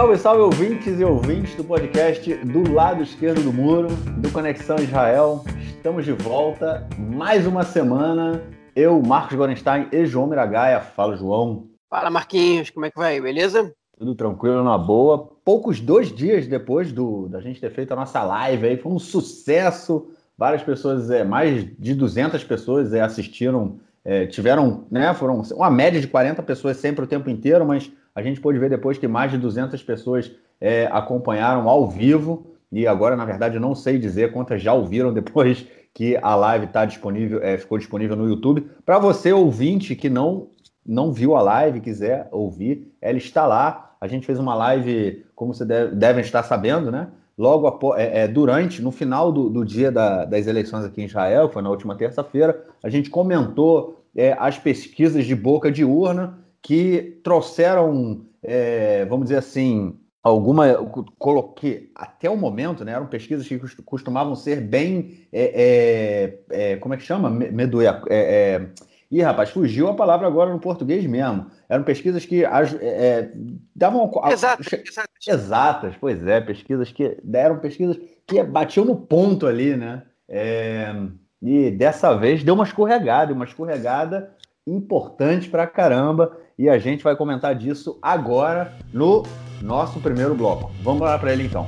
Salve, salve, ouvintes e ouvintes do podcast do lado esquerdo do muro, do Conexão Israel. Estamos de volta, mais uma semana. Eu, Marcos Gorenstein e João Miragaia. Fala, João. Fala, Marquinhos, como é que vai? Beleza? Tudo tranquilo, na boa. Poucos dois dias depois do, da gente ter feito a nossa live aí, foi um sucesso. Várias pessoas, é, mais de 200 pessoas é, assistiram, é, tiveram, né, foram uma média de 40 pessoas sempre o tempo inteiro, mas a gente pôde ver depois que mais de 200 pessoas é, acompanharam ao vivo. E agora, na verdade, eu não sei dizer quantas já ouviram depois que a live tá disponível, é, ficou disponível no YouTube. Para você, ouvinte, que não, não viu a live, quiser ouvir, ela está lá. A gente fez uma live, como você deve, devem estar sabendo, né? Logo após, é, é, durante, no final do, do dia da, das eleições aqui em Israel, foi na última terça-feira, a gente comentou é, as pesquisas de boca de urna que trouxeram, é, vamos dizer assim, alguma. Coloquei até o momento, né? Eram pesquisas que costumavam ser bem. É, é, é como é que chama? Medoia. É, é, ih, rapaz, fugiu a palavra agora no português mesmo. Eram pesquisas que é, davam. Exatas, exatas. Exatas, pois é, pesquisas que deram pesquisas que batiam no ponto ali, né? e dessa vez deu uma escorregada, uma escorregada importante pra caramba e a gente vai comentar disso agora no nosso primeiro bloco. Vamos lá para ele então.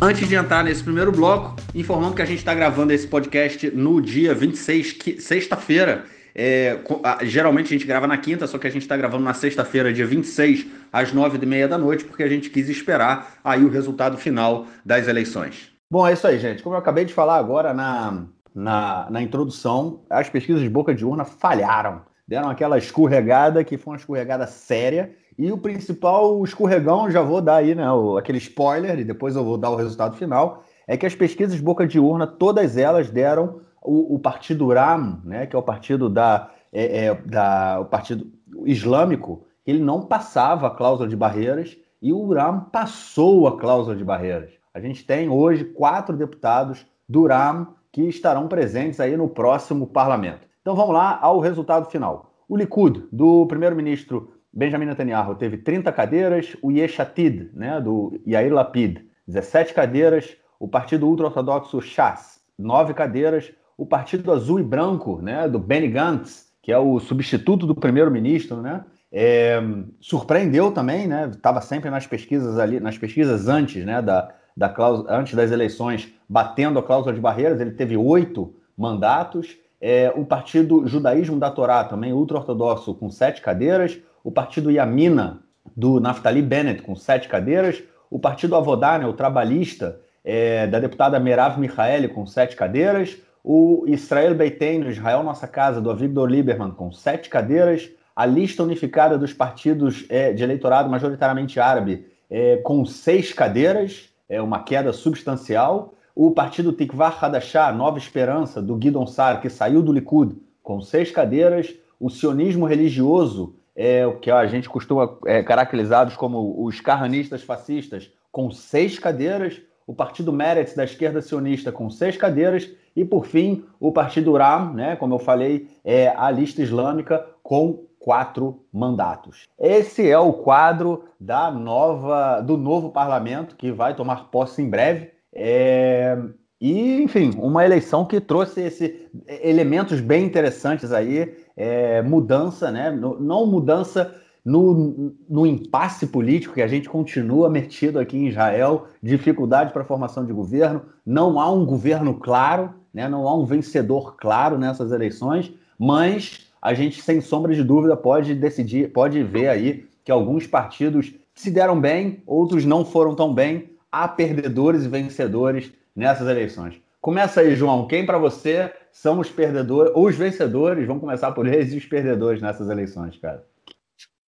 Antes de entrar nesse primeiro bloco, informando que a gente está gravando esse podcast no dia 26, sexta-feira. É, geralmente a gente grava na quinta, só que a gente está gravando na sexta-feira, dia 26, às nove e meia da noite, porque a gente quis esperar aí o resultado final das eleições. Bom, é isso aí, gente. Como eu acabei de falar agora na, na, na introdução, as pesquisas de boca de urna falharam. Deram aquela escorregada que foi uma escorregada séria. E o principal escorregão, já vou dar aí, né, o, aquele spoiler, e depois eu vou dar o resultado final, é que as pesquisas de boca de urna, todas elas deram o, o partido RAM, né, que é o partido da, é, é, da o partido islâmico, ele não passava a cláusula de barreiras e o RAM passou a cláusula de barreiras. A gente tem hoje quatro deputados do RAM que estarão presentes aí no próximo parlamento. Então vamos lá ao resultado final. O Likud, do primeiro-ministro Benjamin Netanyahu, teve 30 cadeiras, o Yeshatid, né, do Yair Lapid, 17 cadeiras, o partido ultra-ortodoxo Shas, 9 cadeiras, o partido azul e branco, né, do Benny Gantz, que é o substituto do primeiro-ministro, né, é, surpreendeu também, né, estava sempre nas pesquisas ali, nas pesquisas antes, né, da, da cláusula, antes das eleições, batendo a cláusula de barreiras, ele teve oito mandatos. É, o partido Judaísmo da Torá, também ultra-ortodoxo, com sete cadeiras. O partido Yamina, do Naftali Bennett, com sete cadeiras. O partido Avodá, né, o trabalhista, é, da deputada Merav Michaeli, com sete cadeiras. O Israel Beiteno, Israel Nossa Casa, do Avigdor Lieberman, com sete cadeiras. A lista unificada dos partidos é, de eleitorado majoritariamente árabe, é, com seis cadeiras é uma queda substancial. O partido Tikvar Hadashah, Nova Esperança, do Guidon Sar, que saiu do Likud, com seis cadeiras. O sionismo religioso, é, o que a gente costuma é, caracterizados como os carranistas fascistas, com seis cadeiras. O partido Meretz, da esquerda sionista, com seis cadeiras. E, por fim, o partido Ram, né, como eu falei, é a lista islâmica, com quatro mandatos. Esse é o quadro da nova, do novo parlamento que vai tomar posse em breve. É, e, enfim, uma eleição que trouxe esse, elementos bem interessantes aí, é, mudança, né? Não mudança no, no impasse político que a gente continua metido aqui em Israel, dificuldade para a formação de governo, não há um governo claro, né? não há um vencedor claro nessas eleições, mas a gente, sem sombra de dúvida, pode decidir, pode ver aí que alguns partidos se deram bem, outros não foram tão bem. Há perdedores e vencedores nessas eleições. Começa aí, João. Quem para você são os perdedores, ou os vencedores? Vamos começar por eles e os perdedores nessas eleições, cara.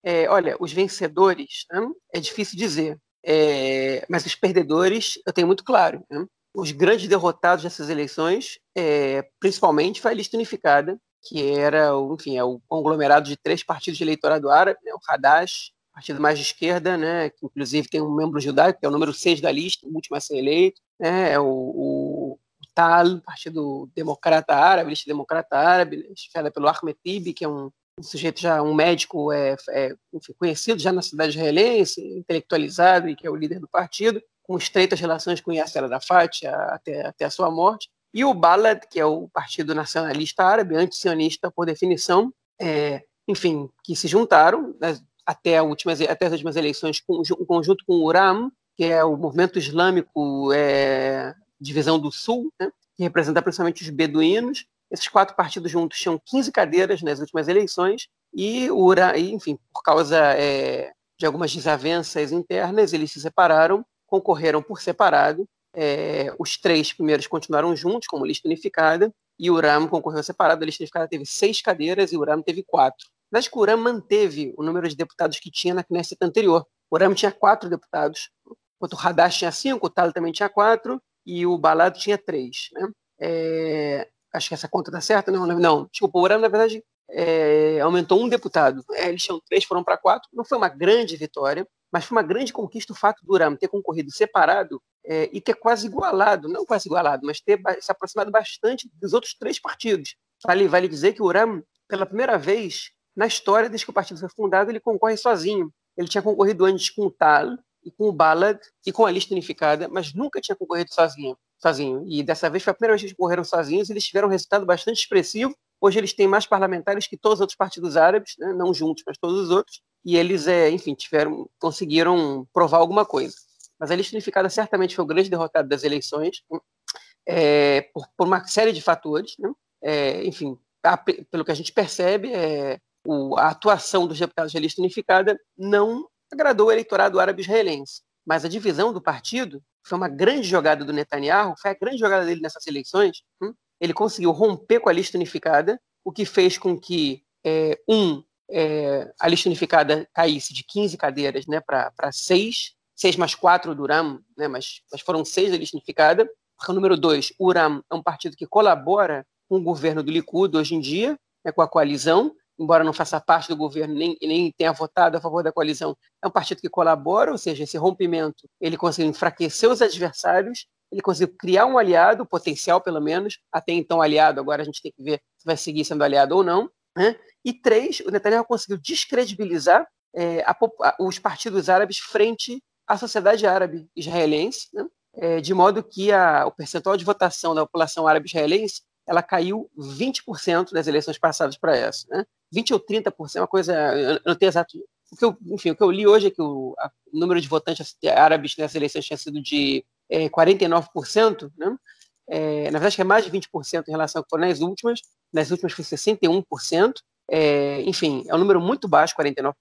É, olha, os vencedores né, é difícil dizer, é, mas os perdedores eu tenho muito claro. Né? Os grandes derrotados nessas eleições, é, principalmente, foi a lista unificada, que era, enfim, é o conglomerado de três partidos de eleitorado árabe, né, o Hadash, partido mais de esquerda, né, que inclusive tem um membro judaico, que é o número 6 da lista, o último a ser eleito, né, é o, o TAL, Partido Democrata Árabe, lista Democrata Árabe, chefiada pelo Ahmed que é um um sujeito já, um médico é, é enfim, conhecido já na cidade israelense, intelectualizado e que é o líder do partido, com estreitas relações com Yasser Arafat até, até a sua morte. E o Balad, que é o Partido Nacionalista Árabe, anti-sionista por definição, é, enfim, que se juntaram né, até, últimas, até as últimas eleições com, em conjunto com o URAM, que é o movimento islâmico é, Divisão do Sul, né, que representa principalmente os beduínos. Esses quatro partidos juntos tinham 15 cadeiras nas últimas eleições e, o URAM, enfim, por causa é, de algumas desavenças internas, eles se separaram, concorreram por separado é, os três primeiros continuaram juntos, como lista unificada, e o URAM concorreu separado. A lista unificada teve seis cadeiras e o URAM teve quatro. Mas que o URAM manteve o número de deputados que tinha na Knesset anterior. O URAM tinha quatro deputados, enquanto o Hadash tinha cinco, o Tal também tinha quatro, e o Balado tinha três. Né? É, acho que essa conta está certa, não, não. Desculpa, o URAM, na verdade, é, aumentou um deputado. É, eles tinham três, foram para quatro. Não foi uma grande vitória, mas foi uma grande conquista o fato do URAM ter concorrido separado é, e ter quase igualado, não quase igualado, mas ter se aproximado bastante dos outros três partidos. Vale, vale dizer que o URAM, pela primeira vez na história, desde que o partido foi fundado, ele concorre sozinho. Ele tinha concorrido antes com o TAL e com o Balad e com a lista unificada, mas nunca tinha concorrido sozinho. sozinho. E dessa vez foi a primeira vez que eles concorreram sozinhos e eles tiveram um resultado bastante expressivo. Hoje eles têm mais parlamentares que todos os outros partidos árabes, né? não juntos, mas todos os outros. E eles, é, enfim, tiveram, conseguiram provar alguma coisa mas a lista unificada certamente foi o grande derrotado das eleições, é, por, por, uma série de fatores. Né? É, enfim, a, pelo que a gente percebe, é, o, a atuação dos deputados da lista unificada não agradou o eleitorado árabe-israelense, mas a divisão do partido foi uma grande jogada do Netanyahu, foi a grande jogada dele nessas eleições. Hum? Ele conseguiu romper com a lista unificada, o que fez com que, é, um, é, a lista unificada caísse de 15 cadeiras né, para seis, seis mais quatro do URAM, né, mas, mas foram seis da lista unificada. Número dois, o URAM é um partido que colabora com o governo do Likud hoje em dia, né, com a coalizão, embora não faça parte do governo nem, nem tenha votado a favor da coalizão, é um partido que colabora, ou seja, esse rompimento, ele conseguiu enfraquecer os adversários, ele conseguiu criar um aliado, potencial pelo menos, até então aliado, agora a gente tem que ver se vai seguir sendo aliado ou não. Né? E três, o Netanyahu conseguiu descredibilizar é, a, a, os partidos árabes frente a sociedade árabe israelense, né? é, de modo que a, o percentual de votação da população árabe israelense ela caiu 20% nas eleições passadas para essa. Né? 20 ou 30%, uma coisa, eu não tenho exato. O que eu, enfim, o que eu li hoje é que o, a, o número de votantes árabes nessas eleições tinha sido de é, 49%, né? É, na verdade, é mais de 20% em relação ao que foram nas últimas. Nas últimas foi 61%. É, enfim, é um número muito baixo, 49%,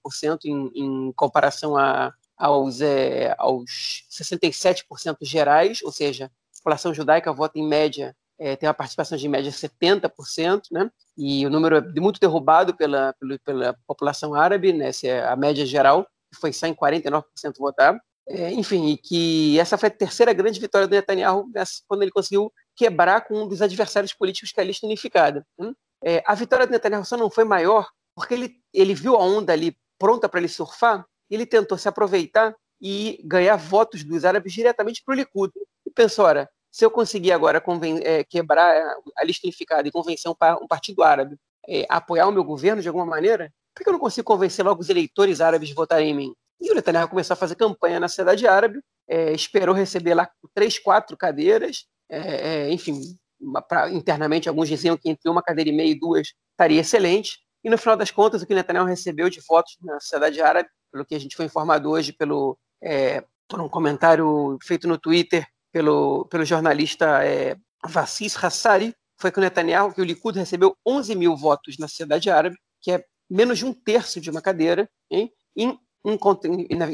em, em comparação a, aos, é, aos 67% gerais, ou seja, a população judaica vota em média, é, tem uma participação de média 70%, né? e o número é muito derrubado pela, pela, pela população árabe, né? Essa é a média geral, que foi só em 49% votado. É, enfim, e que essa foi a terceira grande vitória do Netanyahu quando ele conseguiu quebrar com um dos adversários políticos que é a lista unificada. Né? É, a vitória do Netanyahu só não foi maior porque ele, ele viu a onda ali pronta para ele surfar ele tentou se aproveitar e ganhar votos dos árabes diretamente para o Likud. E pensou, ora, se eu conseguir agora é, quebrar a lista unificada e convencer um, um partido árabe é, a apoiar o meu governo de alguma maneira, por que eu não consigo convencer logo os eleitores árabes de votarem em mim? E o Netanyahu começou a fazer campanha na cidade árabe, é, esperou receber lá três, quatro cadeiras, enfim, pra, internamente alguns diziam que entre uma cadeira e meia e duas estaria excelente, e no final das contas o que Netanyahu recebeu de votos na sociedade árabe pelo que a gente foi informado hoje pelo, é, por um comentário feito no Twitter pelo, pelo jornalista é, Vassis Hassari, foi que o Netanyahu, que o Likud recebeu 11 mil votos na sociedade árabe, que é menos de um terço de uma cadeira, hein? Em, em, na,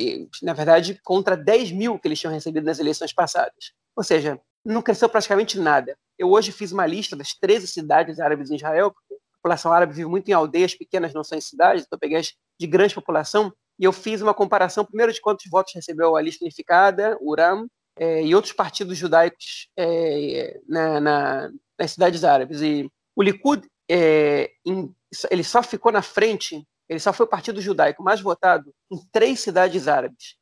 na verdade, contra 10 mil que eles tinham recebido nas eleições passadas. Ou seja, não cresceu praticamente nada. Eu hoje fiz uma lista das 13 cidades árabes em Israel, porque a população árabe vive muito em aldeias pequenas, não são em cidades, então peguei as de grande população, e eu fiz uma comparação, primeiro, de quantos votos recebeu a lista unificada, o URAM, é, e outros partidos judaicos é, na, na, nas cidades árabes. E o Likud, é, em, ele só ficou na frente, ele só foi o partido judaico mais votado em três cidades árabes.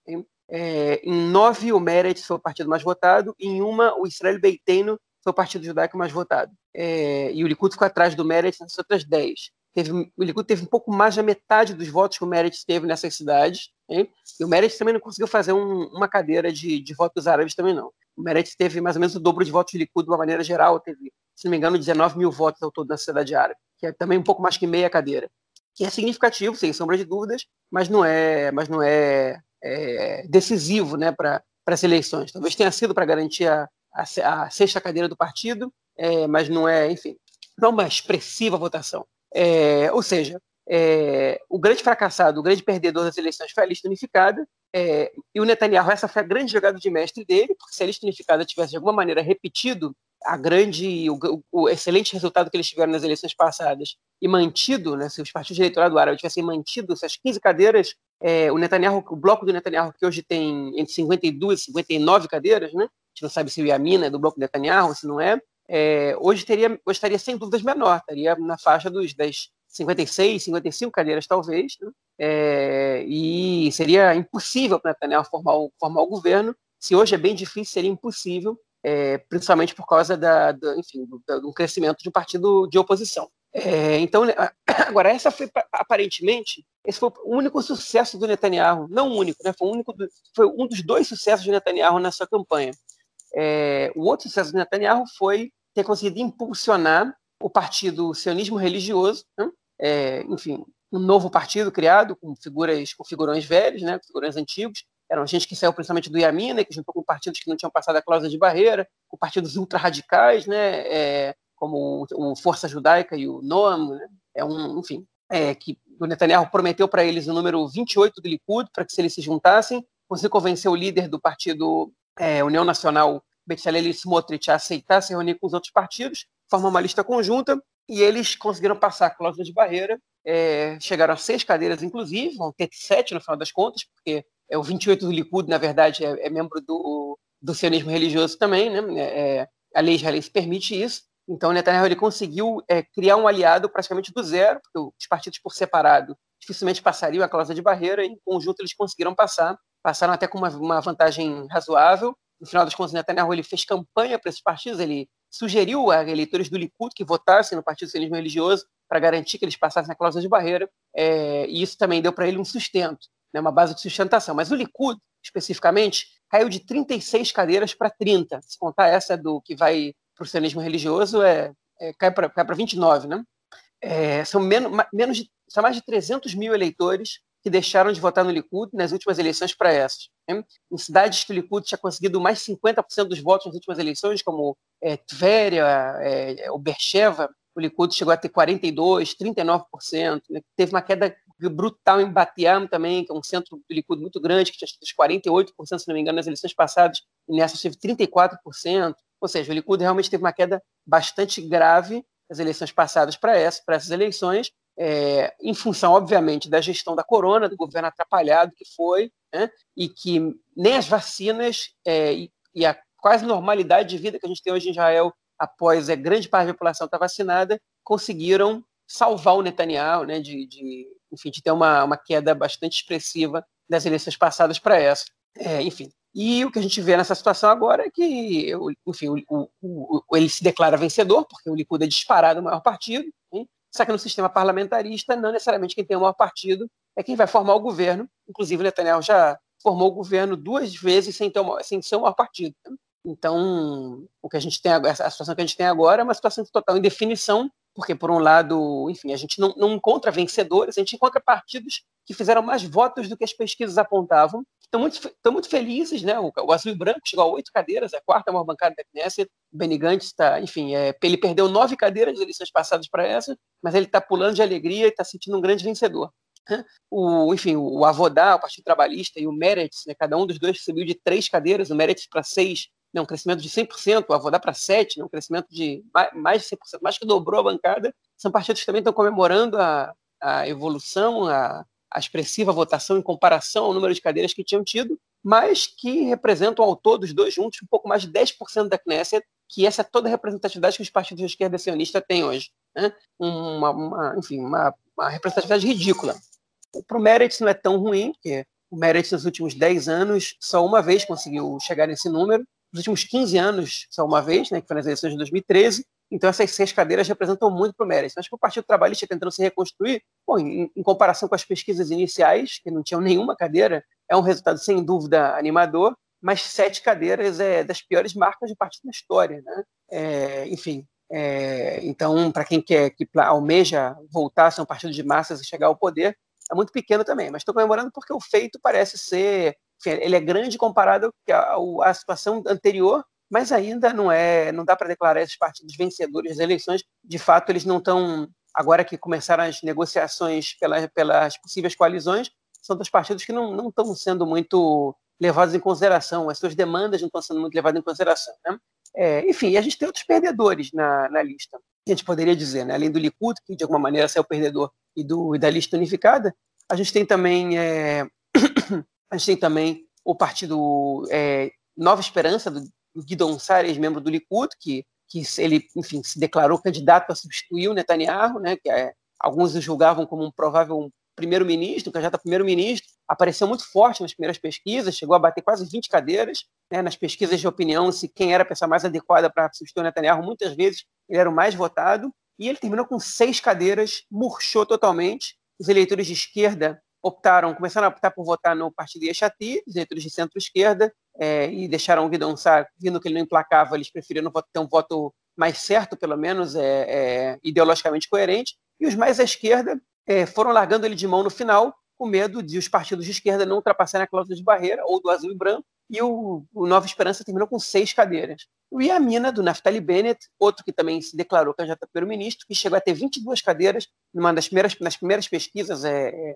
É, em nove, o Meretz foi o partido mais votado, e em uma, o Israel Beiteno foi o partido judaico mais votado. É, e o Likud ficou atrás do Meretz nas outras dez. Teve, o Likud teve um pouco mais da metade dos votos que o Meretz teve nessas cidades. Hein? E o Meretz também não conseguiu fazer um, uma cadeira de, de votos árabes também, não. O Meretz teve mais ou menos o dobro de votos do Likud de uma maneira geral, teve, se não me engano, 19 mil votos ao todo na cidade árabe, que é também um pouco mais que meia cadeira. Que é significativo, sem sombra de dúvidas, mas não é, mas não é, é decisivo né, para as eleições. Talvez tenha sido para garantir a, a, a, sexta cadeira do partido, é, mas não é, enfim, não é uma expressiva votação. É, ou seja, é, o grande fracassado, o grande perdedor das eleições foi a lista unificada, é, e o Netanyahu, essa foi a grande jogada de mestre dele, porque se a lista unificada tivesse de alguma maneira repetido a grande, o, o, excelente resultado que eles tiveram nas eleições passadas e mantido, né, se os partidos de eleitorado árabe tivessem mantido essas 15 cadeiras, é, o Netanyahu, o bloco do Netanyahu, que hoje tem entre 52 e 59 cadeiras, né, a gente não sabe se o Yamina é do bloco do Netanyahu, se não é, é, hoje, teria, hoje estaria sem dúvidas menor, estaria na faixa dos 10, 56, 55 cadeiras, talvez, né? é, e seria impossível para Netanyahu formar o, formar o governo. Se hoje é bem difícil, seria impossível, é, principalmente por causa da, da enfim, do, do, crescimento de um partido de oposição. É, então, né, agora, essa foi aparentemente esse foi o único sucesso do Netanyahu, não o único, né? Foi, único, foi um dos dois sucessos de Netanyahu nessa campanha. É, o outro sucesso do Netanyahu foi ter conseguido impulsionar o partido sionismo religioso, né? é, enfim, um novo partido criado com figuras, com figurões velhos, né, com figurões antigos. Eram gente que saiu principalmente do Yamina, que juntou com partidos que não tinham passado a cláusula de barreira, com partidos ultra-radicais, né, é, como o, Força Judaica e o Noam, né, é um, enfim, é, que o Netanyahu prometeu para eles o número 28 do Likud, para que se eles se juntassem, conseguiu convencer o líder do partido é, União Nacional, Bezalel Smotrich, a aceitar se reunir com os outros partidos, formar uma lista conjunta, e eles conseguiram passar a cláusula de barreira, é, chegaram a seis cadeiras, inclusive, vão ter sete no final das contas, porque é o 28 do Likud, na verdade, é, é membro do, do sionismo religioso também, né? É, é a lei israelense permite isso. Então, Netanyahu ele conseguiu é, criar um aliado praticamente do zero, porque os partidos por separado dificilmente passariam a cláusula de barreira, e em conjunto eles conseguiram passar, passaram até com uma, uma vantagem razoável, no final das contas, Netanyahu ele fez campanha para esses partidos, ele sugeriu a eleitores do Likud que votassem no Partido Socialismo Religioso para garantir que eles passassem a cláusula de barreira, é, e isso também deu para ele um sustento, né, uma base de sustentação. Mas o Likud, especificamente, caiu de 36 cadeiras para 30. Se contar essa do que vai para o socialismo religioso, é, é cai para 29, né? É, são, menos, menos de, são mais de 300 mil eleitores que deixaram de votar no Likud nas últimas eleições para essas. Né? Em cidades que o Likud tinha conseguido mais 50% dos votos nas últimas eleições, como é, Tveria, é, o Bercheva, o Likud chegou a ter 42%, 39%. Né? Teve uma queda brutal em Batiam também, que é um centro do Likud muito grande, que tinha 48%, se não me engano, nas eleições passadas, e nessas teve 34%. Ou seja, o Likud realmente teve uma queda bastante grave nas eleições passadas para essas, essas eleições, é, em função, obviamente, da gestão da corona, do governo atrapalhado que foi, né, e que nem as vacinas é, e, e, a quase normalidade de vida que a gente tem hoje em Israel, após a grande parte da população estar vacinada, conseguiram salvar o Netanyahu, né, de, de, enfim, de ter uma, uma queda bastante expressiva das eleições passadas para essa. É, enfim, e o que a gente vê nessa situação agora é que, enfim, o, o, o, ele se declara vencedor, porque o Likud é disparado o maior partido? Só que no sistema parlamentarista, não necessariamente quem tem o maior partido é quem vai formar o governo. Inclusive, o Netanyahu já formou o governo duas vezes sem, ter sem ser o maior partido. Então, o que a gente tem a situação que a gente tem agora é uma situação de total indefinição, porque por um lado, enfim, a gente não, não encontra vencedores, a gente encontra partidos que fizeram mais votos do que as pesquisas apontavam, estão muito, estão muito felizes, né? O, o Azul e Branco chegou a oito cadeiras, a quarta maior bancada da Knesset, o Benny Gantz está, enfim, é, ele perdeu nove cadeiras nas eleições passadas para essa, mas ele está pulando de alegria e está sentindo um grande vencedor. O, enfim, o Avodá, o Partido Trabalhista, e o Meretz, né, cada um dos dois subiu de três cadeiras, o Meretz para seis, né, um crescimento de 100%, o Avodá para sete, né, um crescimento de mais de 100%, mais que dobrou a bancada. São partidos que também estão comemorando a, a evolução, a, a expressiva votação em comparação ao número de cadeiras que tinham tido, mas que representam ao todo, os dois juntos, um pouco mais de 10% da Knesset, que essa é toda a representatividade que os partidos de esquerda sionista têm hoje. Né? Uma, uma, enfim, uma, uma representatividade ridícula. Para o Meretz não é tão ruim, porque o Meretz nos últimos 10 anos só uma vez conseguiu chegar nesse número, nos últimos 15 anos só uma vez, né, que foi nas eleições de 2013, Então essas seis cadeiras representam muito para o Meretz. Mas para o Partido Trabalhista tentando se reconstruir, bom, em, em, comparação com as pesquisas iniciais, que não tinham nenhuma cadeira, é um resultado sem dúvida animador, mas sete cadeiras é das piores marcas de partido na história. Né? É, enfim, é, então, para quem quer que almeja voltar a ser um partido de massas e chegar ao poder, é muito pequeno também. Mas estou comemorando porque o feito parece ser, ele é grande comparado à, situação anterior, mas ainda não é, não dá para declarar esses partidos vencedores das eleições. De fato, eles não estão agora que começaram as negociações pelas, pelas possíveis coalizões, são dos partidos que não, não estão sendo muito levados em consideração, as suas demandas não estão sendo muito levadas em consideração. Né? É, enfim, a gente tem outros perdedores na, na lista. A gente poderia dizer, né? além do Likud, que de alguma maneira saiu perdedor, e, do, e da lista unificada, a gente tem também, é, a gente tem também o partido é, Nova Esperança, do, do Guidon Sar, ex-membro do Likud, que, que ele, enfim, se declarou candidato a substituir o Netanyahu, né, que é, alguns o julgavam como um provável primeiro-ministro, candidato a primeiro-ministro, apareceu muito forte nas primeiras pesquisas, chegou a bater quase 20 cadeiras, né, nas pesquisas de opinião, se quem era a pessoa mais adequada para substituir o Netanyahu, muitas vezes ele era o mais votado, e ele terminou com seis cadeiras, murchou totalmente. Os eleitores de esquerda optaram, começaram a optar por votar no partido Yeshati, os eleitores de centro-esquerda, é, e deixaram o Guidon Sar, vindo que ele não emplacava, eles preferiram ter um voto mais certo, pelo menos, é, é, ideologicamente coerente, e os mais à esquerda é, foram largando ele de mão no final, com medo de os partidos de esquerda não ultrapassarem a cláusula de barreira, ou do azul e branco, e o, o Nova Esperança terminou com seis cadeiras. O Iamina, do Naftali Bennett, outro que também se declarou candidato a primeiro-ministro, que chegou a ter 22 cadeiras numa das primeiras, nas primeiras pesquisas é,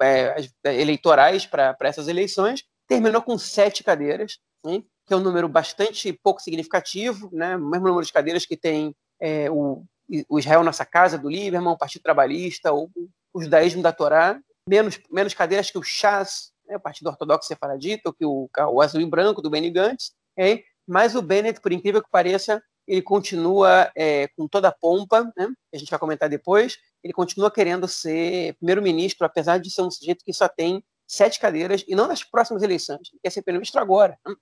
é, é eleitorais para essas eleições, terminou com sete cadeiras, hein, que é um número bastante pouco significativo, né, o mesmo número de cadeiras que tem é, o, o, Israel Nossa Casa, do Lieberman, o Partido Trabalhista, ou o judaísmo da Torá, menos, menos cadeiras que o Chas, né, o Partido Ortodoxo Sefaradita, ou que o, o Azul e Branco, do Benny Gantz, hein, mas o Bennett, por incrível que pareça, ele continua é, com toda a pompa, né, a gente vai comentar depois, ele continua querendo ser primeiro-ministro, apesar de ser um sujeito que só tem sete cadeiras, e não nas próximas eleições, ele quer ser primeiro-ministro agora. Né?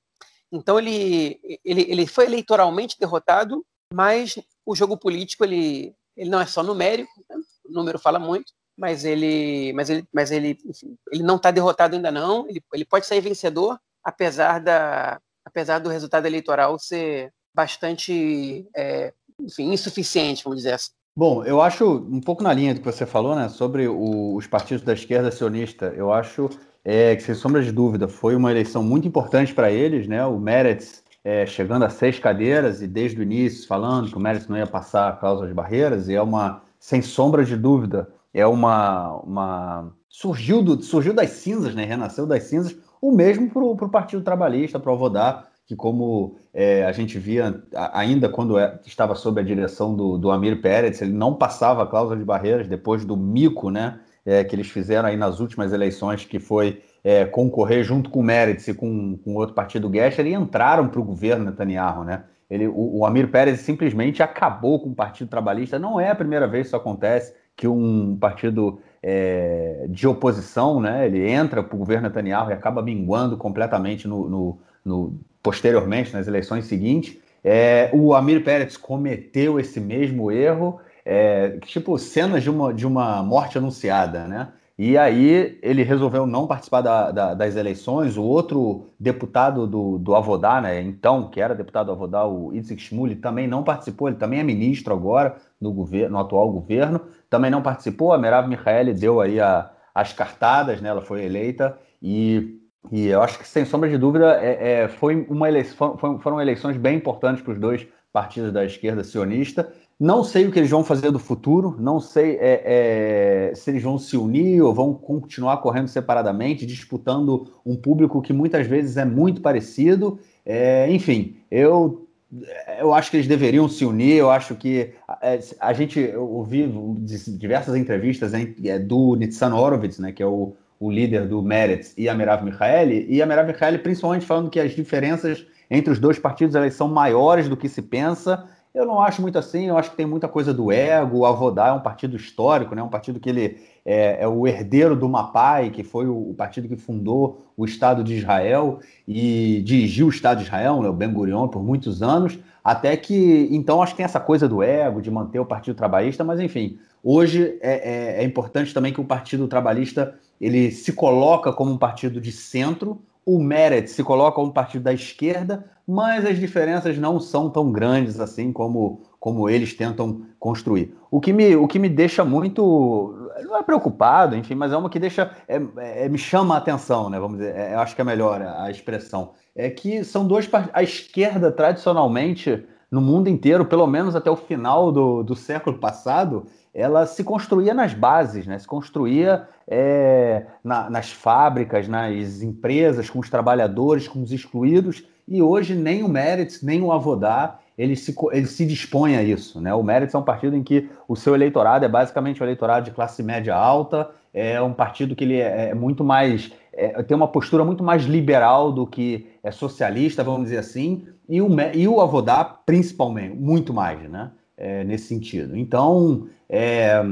Então ele, ele, ele foi eleitoralmente derrotado, mas o jogo político ele, ele não é só numérico, né? o número fala muito, mas ele, mas ele, mas ele, enfim, ele não está derrotado ainda não, ele, ele pode sair vencedor, apesar da, apesar do resultado eleitoral ser bastante, é, enfim, insuficiente, vamos dizer assim. Bom, eu acho um pouco na linha do que você falou, né, sobre o, os partidos da esquerda sionista. Eu acho é, que, sem sombra de dúvida, foi uma eleição muito importante para eles, né? O Meretz é, chegando a seis cadeiras e desde o início falando que o Meretz não ia passar a cláusula de barreiras, e é uma, sem sombra de dúvida, é uma, uma surgiu, do, surgiu das cinzas, né? Renasceu das cinzas o mesmo para o Partido Trabalhista, para o Avodar, que como é, a gente via ainda quando é, estava sob a direção do, do Amir Pérez, ele não passava a cláusula de barreiras depois do mico, né, é, que eles fizeram aí nas últimas eleições, que foi é, concorrer junto com o Meretz e com, com outro partido Gesher, e entraram para o governo Netanyahu, né? Ele, o, o Amir Pérez simplesmente acabou com o Partido Trabalhista. Não é a primeira vez que isso acontece, que um partido é, de oposição, né? Ele entra para o governo Netanyahu e acaba minguando completamente no, no, no posteriormente, nas eleições seguintes. É, o Amir Pérez cometeu esse mesmo erro, é, tipo cenas de uma, de uma morte anunciada, né? E aí ele resolveu não participar da, da, das eleições. O outro deputado do, do Avodá, né, então, que era deputado do Avodá, o Itzik Shmuli, também não participou. Ele também é ministro agora no, governo, no atual governo. Também não participou. A Merav Michaeli deu aí a, as cartadas, né, ela foi eleita. E, e eu acho que, sem sombra de dúvida, é, é, foi uma eleição, foram eleições bem importantes para os dois partidos da esquerda sionista. Não sei o que eles vão fazer do futuro, não sei é, é, se eles vão se unir ou vão continuar correndo separadamente, disputando um público que muitas vezes é muito parecido. É, enfim, eu, eu acho que eles deveriam se unir. Eu acho que a, é, a gente ouvi diversas entrevistas hein, é, do Nitzan Horowitz, né, que é o, o líder do Meretz, e a Merav Michaeli, e a Merav Michaeli principalmente falando que as diferenças entre os dois partidos elas são maiores do que se pensa Eu não acho muito assim, eu acho que tem muita coisa do ego. O Avodá é um partido histórico, né? um partido que ele é, é o herdeiro do Mapai, que foi o, o, partido que fundou o Estado de Israel e dirigiu o Estado de Israel, né? o Ben Gurion, por muitos anos. Até que, então, acho que tem essa coisa do ego, de manter o Partido Trabalhista, mas enfim, hoje é, é, é importante também que o Partido Trabalhista ele se coloca como um partido de centro, o Meret se coloca como um partido da esquerda, mas as diferenças não são tão grandes assim como, como eles tentam construir. O que me, o que me deixa muito. Não é preocupado, enfim, mas é uma que deixa. É, é, me chama a atenção, né? Vamos dizer, é, eu acho que é melhor a expressão. É que são dois. A esquerda, tradicionalmente, no mundo inteiro, pelo menos até o final do, do século passado, ela se construía nas bases, né? se construía é, na, nas fábricas, nas empresas, com os trabalhadores, com os excluídos, e hoje nem o Meretz, nem o Avodá, ele se, ele se dispõe a isso. Né? O Meretz é um partido em que o seu eleitorado é basicamente o eleitorado de classe média alta, é um partido que ele é, é muito mais. É, tem uma postura muito mais liberal do que é socialista, vamos dizer assim, e o, e o Avodá, principalmente, muito mais, né? É, nesse sentido. Então, é,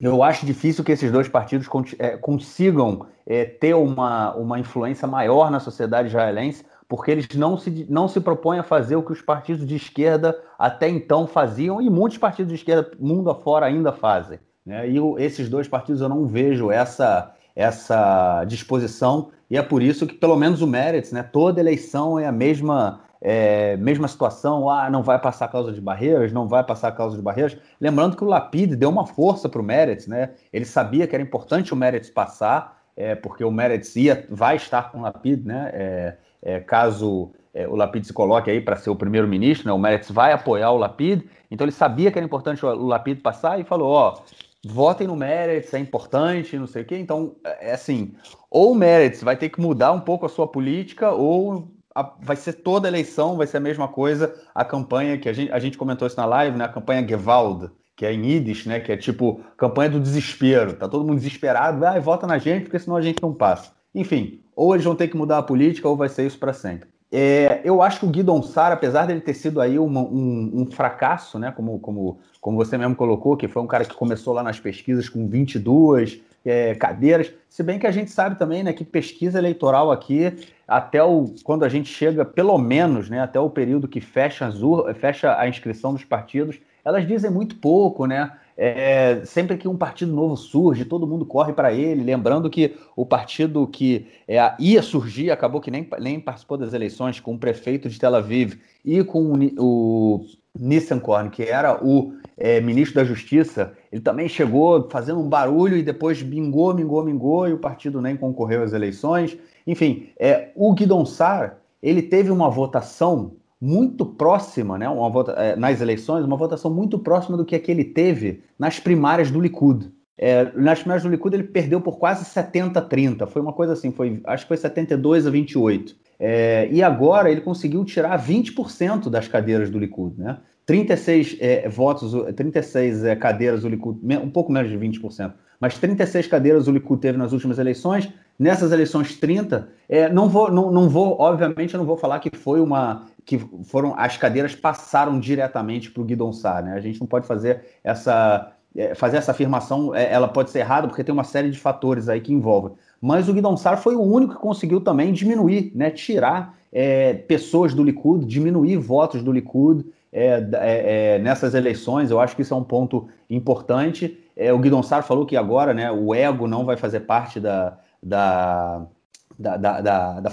eu acho difícil que esses dois partidos é, consigam é, ter uma, uma influência maior na sociedade israelense, porque eles não se, não se propõem a fazer o que os partidos de esquerda até então faziam, e muitos partidos de esquerda, mundo afora, ainda fazem. Né? E eu, esses dois partidos eu não vejo essa, essa disposição, e é por isso que, pelo menos o Meretz, né, toda eleição é a mesma, é, mesma situação, ah, não vai passar a causa de barreiras, não vai passar a causa de barreiras. Lembrando que o Lapid deu uma força para o Meretz, né? ele sabia que era importante o Meretz passar, é, porque o Meretz ia, vai estar com o Lapid, né? É, é, caso é, o Lapid se coloque aí para ser o primeiro-ministro, né, o Meretz vai apoiar o Lapid, então ele sabia que era importante o, Lapid passar e falou, ó, votem no Meretz, é importante, não sei o quê, então, é, é assim, ou o Meretz vai ter que mudar um pouco a sua política, ou a, vai ser toda eleição, vai ser a mesma coisa, a campanha que a gente, a gente comentou isso na live, né, a campanha Gewalt, que é em Yiddish, né, que é tipo campanha do desespero, tá todo mundo desesperado, vai, vota na gente, porque senão a gente não passa. Enfim, ou eles vão ter que mudar a política ou vai ser isso para sempre. É, eu acho que o Guidon Sar, apesar dele ter sido aí uma, um, um, fracasso, né, como, como, como você mesmo colocou, que foi um cara que começou lá nas pesquisas com 22 é, cadeiras, se bem que a gente sabe também né, que pesquisa eleitoral aqui, até o, quando a gente chega, pelo menos, né, até o período que fecha, as, fecha a inscrição dos partidos, elas dizem muito pouco, né? É, sempre que um partido novo surge, todo mundo corre para ele. Lembrando que o partido que é, ia surgir acabou que nem, nem participou das eleições com o prefeito de Tel Aviv e com o, o Nissankorn, que era o é, ministro da Justiça. Ele também chegou fazendo um barulho e depois bingou, mingou, mingou e o partido nem concorreu às eleições. Enfim, é, o Guidon Sar ele teve uma votação muito próxima, né, uma vota, é, nas eleições, uma votação muito próxima do que, que ele teve nas primárias do Likud. É, nas primárias do Likud ele perdeu por quase 70 a 30, foi uma coisa assim, foi, acho que foi 72 a 28. É, e agora ele conseguiu tirar 20% das cadeiras do Likud, né? 36 é, votos, 36 é, cadeiras do Likud, um pouco menos de 20%, mas 36 cadeiras o Likud teve nas últimas eleições. Nessas eleições 30, é, não vou, não, não vou, obviamente, eu não vou falar que foi uma que foram as cadeiras passaram diretamente para o Guidon né? A gente não pode fazer essa é, fazer essa afirmação, é, ela pode ser errada porque tem uma série de fatores aí que envolvem. Mas o Guidon foi o único que conseguiu também diminuir, né? Tirar é, pessoas do Likud, diminuir votos do Likud é, é, é, nessas eleições. Eu acho que isso é um ponto importante. o Guidon Sar falou que agora, né? O ego não vai fazer parte da, da da, da, da, da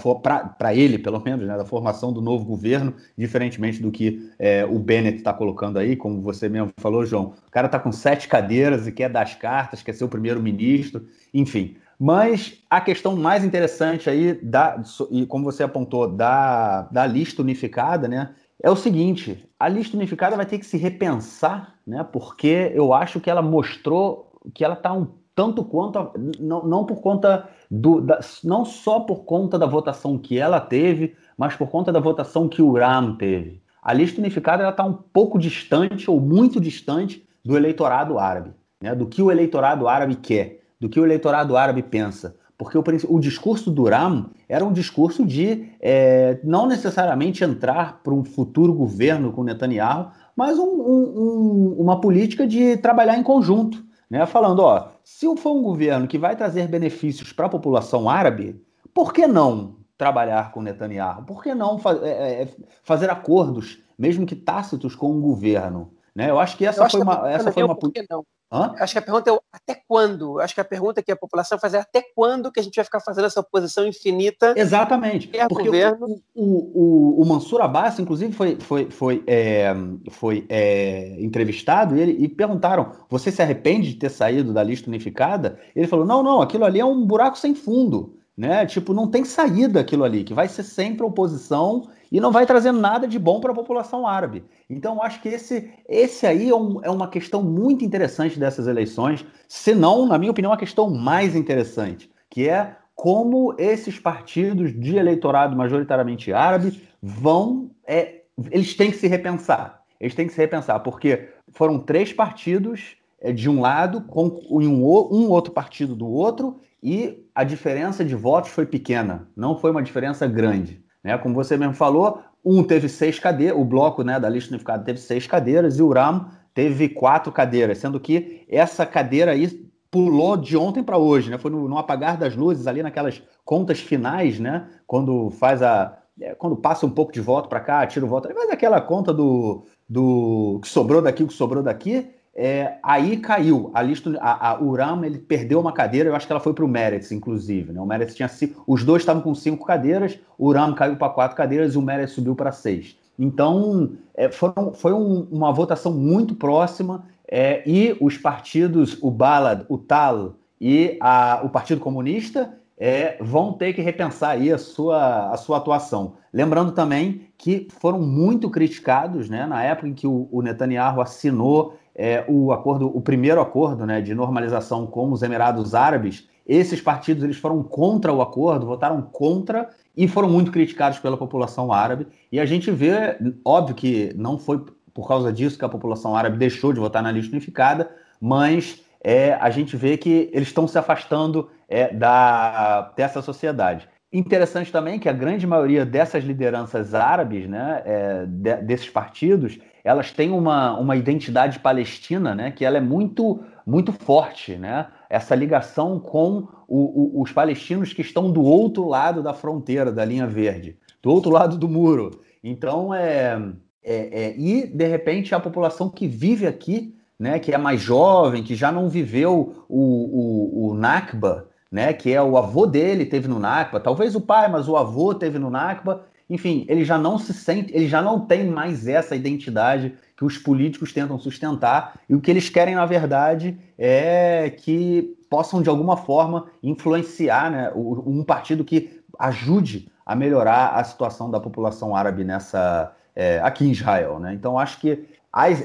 para ele, pelo menos, né, da formação do novo governo, diferentemente do que é, o Bennett está colocando aí, como você mesmo falou, João. O cara está com sete cadeiras e quer dar as cartas, quer ser o primeiro-ministro, enfim. Mas a questão mais interessante aí, da, e como você apontou, da, da lista unificada, né, é o seguinte: a lista unificada vai ter que se repensar, né, porque eu acho que ela mostrou que ela está um tanto quanto não, não por conta do da, não só por conta da votação que ela teve, mas por conta da votação que o Ram teve. A lista unificada está um pouco distante ou muito distante do eleitorado árabe, né? do que o eleitorado árabe quer, do que o eleitorado árabe pensa. porque o, o discurso do Ram era um discurso de é, não necessariamente entrar para um futuro governo com Netanyahu, mas um, um, uma política de trabalhar em conjunto, né? falando, ó, se for um governo que vai trazer benefícios para a população árabe, por que não trabalhar com Netanyahu? Por que não fa é, é, fazer acordos, mesmo que tácitos, com o governo? Né? Eu acho que essa foi uma. Essa foi uma... Por que não? Hã? Acho que a pergunta é até quando? Acho que a pergunta que a população faz é até quando que a gente vai ficar fazendo essa oposição infinita? Exatamente. Porque governo... o, o, o, Mansur Abbas, inclusive, foi, foi, foi, é, foi é, entrevistado e, ele, e perguntaram: você se arrepende de ter saído da lista unificada? Ele falou: não, não, aquilo ali é um buraco sem fundo né? Tipo, não tem saída aquilo ali, que vai ser sempre oposição e não vai trazer nada de bom para a população árabe. Então, acho que esse, esse aí é, um, é, uma questão muito interessante dessas eleições, se não, na minha opinião, a questão mais interessante, que é como esses partidos de eleitorado majoritariamente árabe vão. É, eles têm que se repensar. Eles têm que se repensar, porque foram três partidos é, de um lado, com um, um outro partido do outro, e a diferença de votos foi pequena, não foi uma diferença grande. Né? Como você mesmo falou, um teve seis cadeiras, o bloco né, da lista unificada teve seis cadeiras e o RAM teve quatro cadeiras, sendo que essa cadeira aí pulou de ontem para hoje, né? Foi no, no, apagar das luzes ali naquelas contas finais, né? Quando faz a é, quando passa um pouco de voto para cá, tira o voto, mas aquela conta do, do que sobrou daqui, o que sobrou daqui, é, aí caiu. A lista, a, a Uram, ele perdeu uma cadeira, eu acho que ela foi para o Meretz, inclusive. Né? O Meretz tinha cinco, os dois estavam com cinco cadeiras, o Uram caiu para quatro cadeiras e o Meretz subiu para seis. Então, é, foram, foi um, uma votação muito próxima é, e os partidos, o Balad, o Tal e a, o Partido Comunista, é, vão ter que repensar aí a sua, a sua atuação. Lembrando também que foram muito criticados né, na época em que o, o Netanyahu assinou é, o acordo, o primeiro acordo né, de normalização com os Emirados Árabes, esses partidos eles foram contra o acordo, votaram contra e foram muito criticados pela população árabe. E a gente vê, óbvio que não foi por causa disso que a população árabe deixou de votar na lista unificada, mas é, a gente vê que eles estão se afastando é, da, dessa sociedade. Interessante também que a grande maioria dessas lideranças árabes, né, é, de, desses partidos, elas têm uma, uma identidade palestina, né, que ela é muito muito forte, né? Essa ligação com o, o, os palestinos que estão do outro lado da fronteira, da linha verde, do outro lado do muro. Então, é, é, é e de repente a população que vive aqui, né, que é mais jovem, que já não viveu o, o, o Nakba, né, que é o avô dele teve no Nakba, talvez o pai, mas o avô teve no Nakba, enfim, ele já não se sente, ele já não tem mais essa identidade que os políticos tentam sustentar, e o que eles querem, na verdade, é que possam, de alguma forma, influenciar né, um partido que ajude a melhorar a situação da população árabe nessa é, aqui em Israel. Né? Então, acho que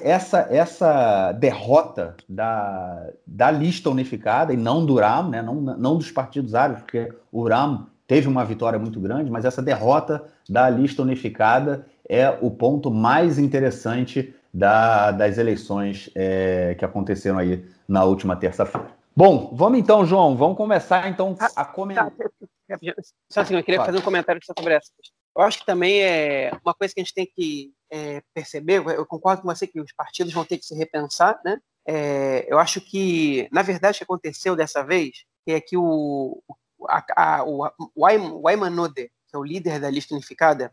essa, essa derrota da, da lista unificada, e não do RAM, né, não, não dos partidos árabes, porque o RAM teve uma vitória muito grande, mas essa derrota da lista unificada é o ponto mais interessante da, das eleições é, que aconteceram aí na última terça-feira. Bom, vamos então, João, vamos começar então ah, a comentar. Tá, só assim, eu queria fazer um comentário sobre essa. Eu acho que também é uma coisa que a gente tem que é, perceber, eu concordo com você que os partidos vão ter que se repensar, né? É, eu acho que, na verdade, o que aconteceu dessa vez é que o, a, a, o, o Ayman Node, que é o líder da lista unificada,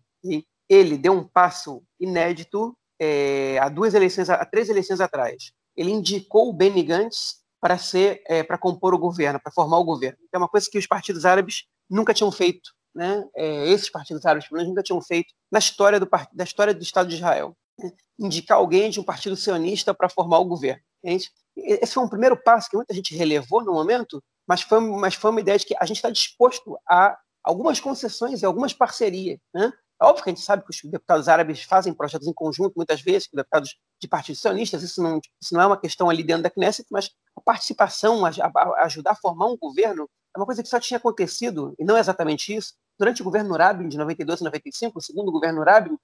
ele deu um passo inédito é, há duas eleições, há três eleições atrás. Ele indicou o Benny Gantz para ser, é, para compor o governo, para formar o governo. É uma coisa que os partidos árabes nunca tinham feito, né? É, esses partidos árabes nunca tinham feito na história do da história do Estado de Israel. Né? Indicar alguém de um partido sionista para formar o governo. Gente, esse foi um primeiro passo que muita gente relevou no momento, mas foi, mas foi uma ideia de que a gente está disposto a algumas concessões e algumas parcerias. Né? É óbvio que a gente sabe que os deputados árabes fazem projetos em conjunto, muitas vezes, com deputados de partidos sionistas, isso não, isso não é uma questão ali dentro da Knesset, mas a participação, a, a ajudar a formar um governo, é uma coisa que só tinha acontecido, e não é exatamente isso, durante o governo Rabin, de 92 a 95, o segundo governo Rabin,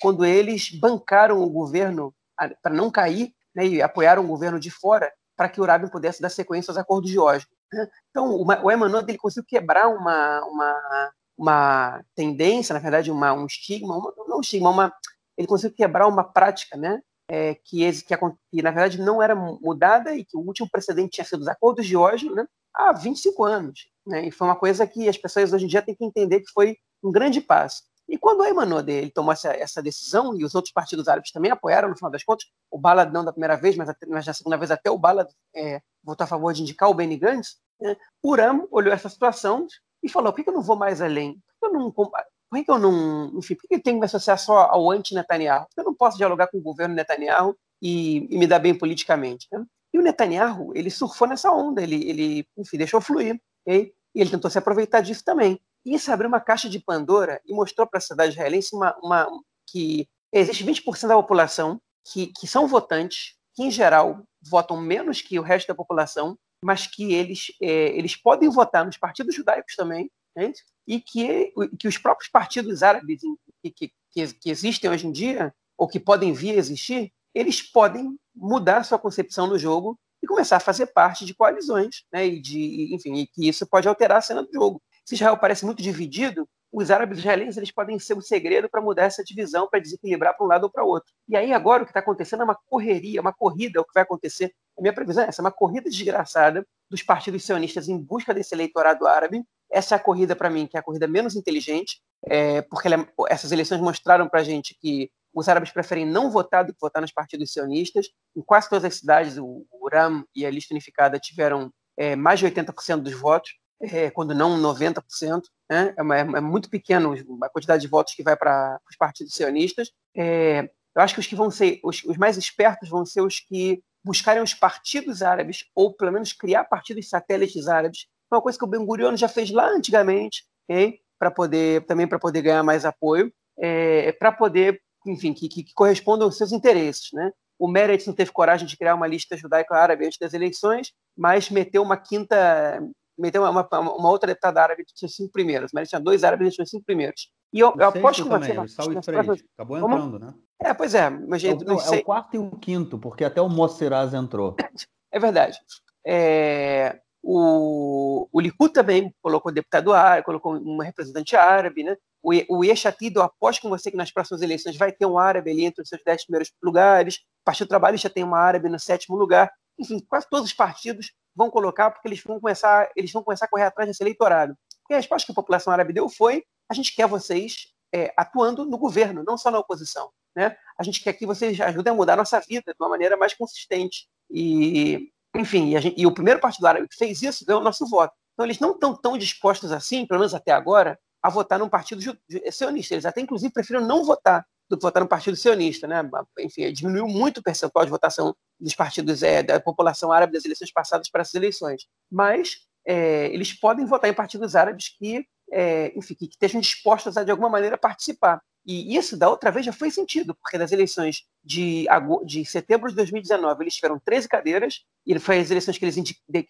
quando eles bancaram o governo para não cair né, e apoiaram o governo de fora para que o Rabin pudesse dar sequência aos acordos de Oslo. Então, o Emmanuel ele conseguiu quebrar uma, uma, uma tendência, na verdade, uma, um estigma, uma, não um estigma, uma, ele conseguiu quebrar uma prática, né? É, que, que, que, na verdade não era mudada e que o último precedente tinha sido os acordos de Oslo né, há 25 anos. Né, e foi uma coisa que as pessoas hoje em dia têm que entender que foi um grande passo. E quando o Ayman ele tomou essa, essa, decisão, e os outros partidos árabes também apoiaram, no final das contas, o Balad não da primeira vez, mas, mas na segunda vez até o Balad é, votou a favor de indicar o Benny Gantz, né, o Ram olhou essa situação e falou, por que eu não vou mais além? Por que eu não, por que eu não enfim, por que eu tenho que me associar só ao anti-Netanyahu? Por que eu não posso dialogar com o governo Netanyahu e, e me dar bem politicamente? Né? E o Netanyahu, ele surfou nessa onda, ele, ele enfim, deixou fluir, okay? e ele tentou se aproveitar disso também. Isso abriu uma caixa de Pandora e mostrou para a sociedade israelense uma, uma, que existe 20% da população que, que são votantes, que em geral votam menos que o resto da população, mas que eles, é, eles podem votar nos partidos judaicos também, e que, que os próprios partidos árabes que, que, que existem hoje em dia, ou que podem vir a existir, eles podem mudar sua concepção no jogo e começar a fazer parte de coalizões, né, e de, enfim, e que isso pode alterar a cena do jogo se Israel parece muito dividido, os árabes israelenses eles podem ser o segredo para mudar essa divisão, para desequilibrar para um lado ou para outro. E aí agora o que está acontecendo é uma correria, uma corrida, o que vai acontecer, a minha previsão é essa, uma corrida desgraçada dos partidos sionistas em busca desse eleitorado árabe. Essa é a corrida, para mim, que é a corrida menos inteligente, é, porque ela, essas eleições mostraram para a gente que os árabes preferem não votar do que votar nos partidos sionistas. Em quase todas as cidades, o, o RAM e a lista unificada tiveram é, mais de 80% dos votos é, quando não 90%, né? é, uma, é, muito pequeno a quantidade de votos que vai para os partidos sionistas. É, eu acho que os que vão ser, os, os, mais espertos vão ser os que buscarem os partidos árabes, ou pelo menos criar partidos satélites árabes, uma coisa que o Ben Gurion já fez lá antigamente, okay? para poder também para poder ganhar mais apoio, é, para poder, enfim, que, que, que correspondam aos seus interesses, né? O Meretz não teve coragem de criar uma lista judaico-árabe antes das eleições, mas meteu uma quinta meteu uma, uma, uma, outra deputada árabe que tinha cinco primeiros, mas tinha dois árabes e tinha cinco primeiros. E eu, eu aposto que você. Também, o próximas... Acabou entrando, né? É, pois é. Mas, é, não, é o quarto e o quinto, porque até o Mossiraz entrou. É verdade. É, o, o Likud também colocou deputado árabe, colocou uma representante árabe, né? O, o Yeshatid, eu aposto com você que nas próximas eleições vai ter um árabe ali entre os seus dez primeiros lugares. O Partido Trabalhista tem uma árabe no sétimo lugar. Enfim, quase todos os partidos vão colocar porque eles vão começar, eles vão começar a correr atrás desse eleitorado. E a resposta que a população árabe deu foi: a gente quer vocês é, atuando no governo, não só na oposição. Né? A gente quer que vocês ajudem a mudar a nossa vida de uma maneira mais consistente. E, enfim, e, gente, e o primeiro partido árabe que fez isso ganhou o nosso voto. Então, eles não estão tão dispostos assim, pelo menos até agora, a votar num partido sionista. Eles até, inclusive, preferem não votar do que votar no Partido Sionista, né? Enfim, diminuiu muito o percentual de votação dos partidos é, da população árabe das eleições passadas para essas eleições. Mas é, eles podem votar em partidos árabes que, é, enfim, que, estejam dispostos a de alguma maneira participar. E isso da outra vez já foi sentido, porque das eleições de, de setembro de 2019 eles tiveram 13 cadeiras, e foi as eleições que eles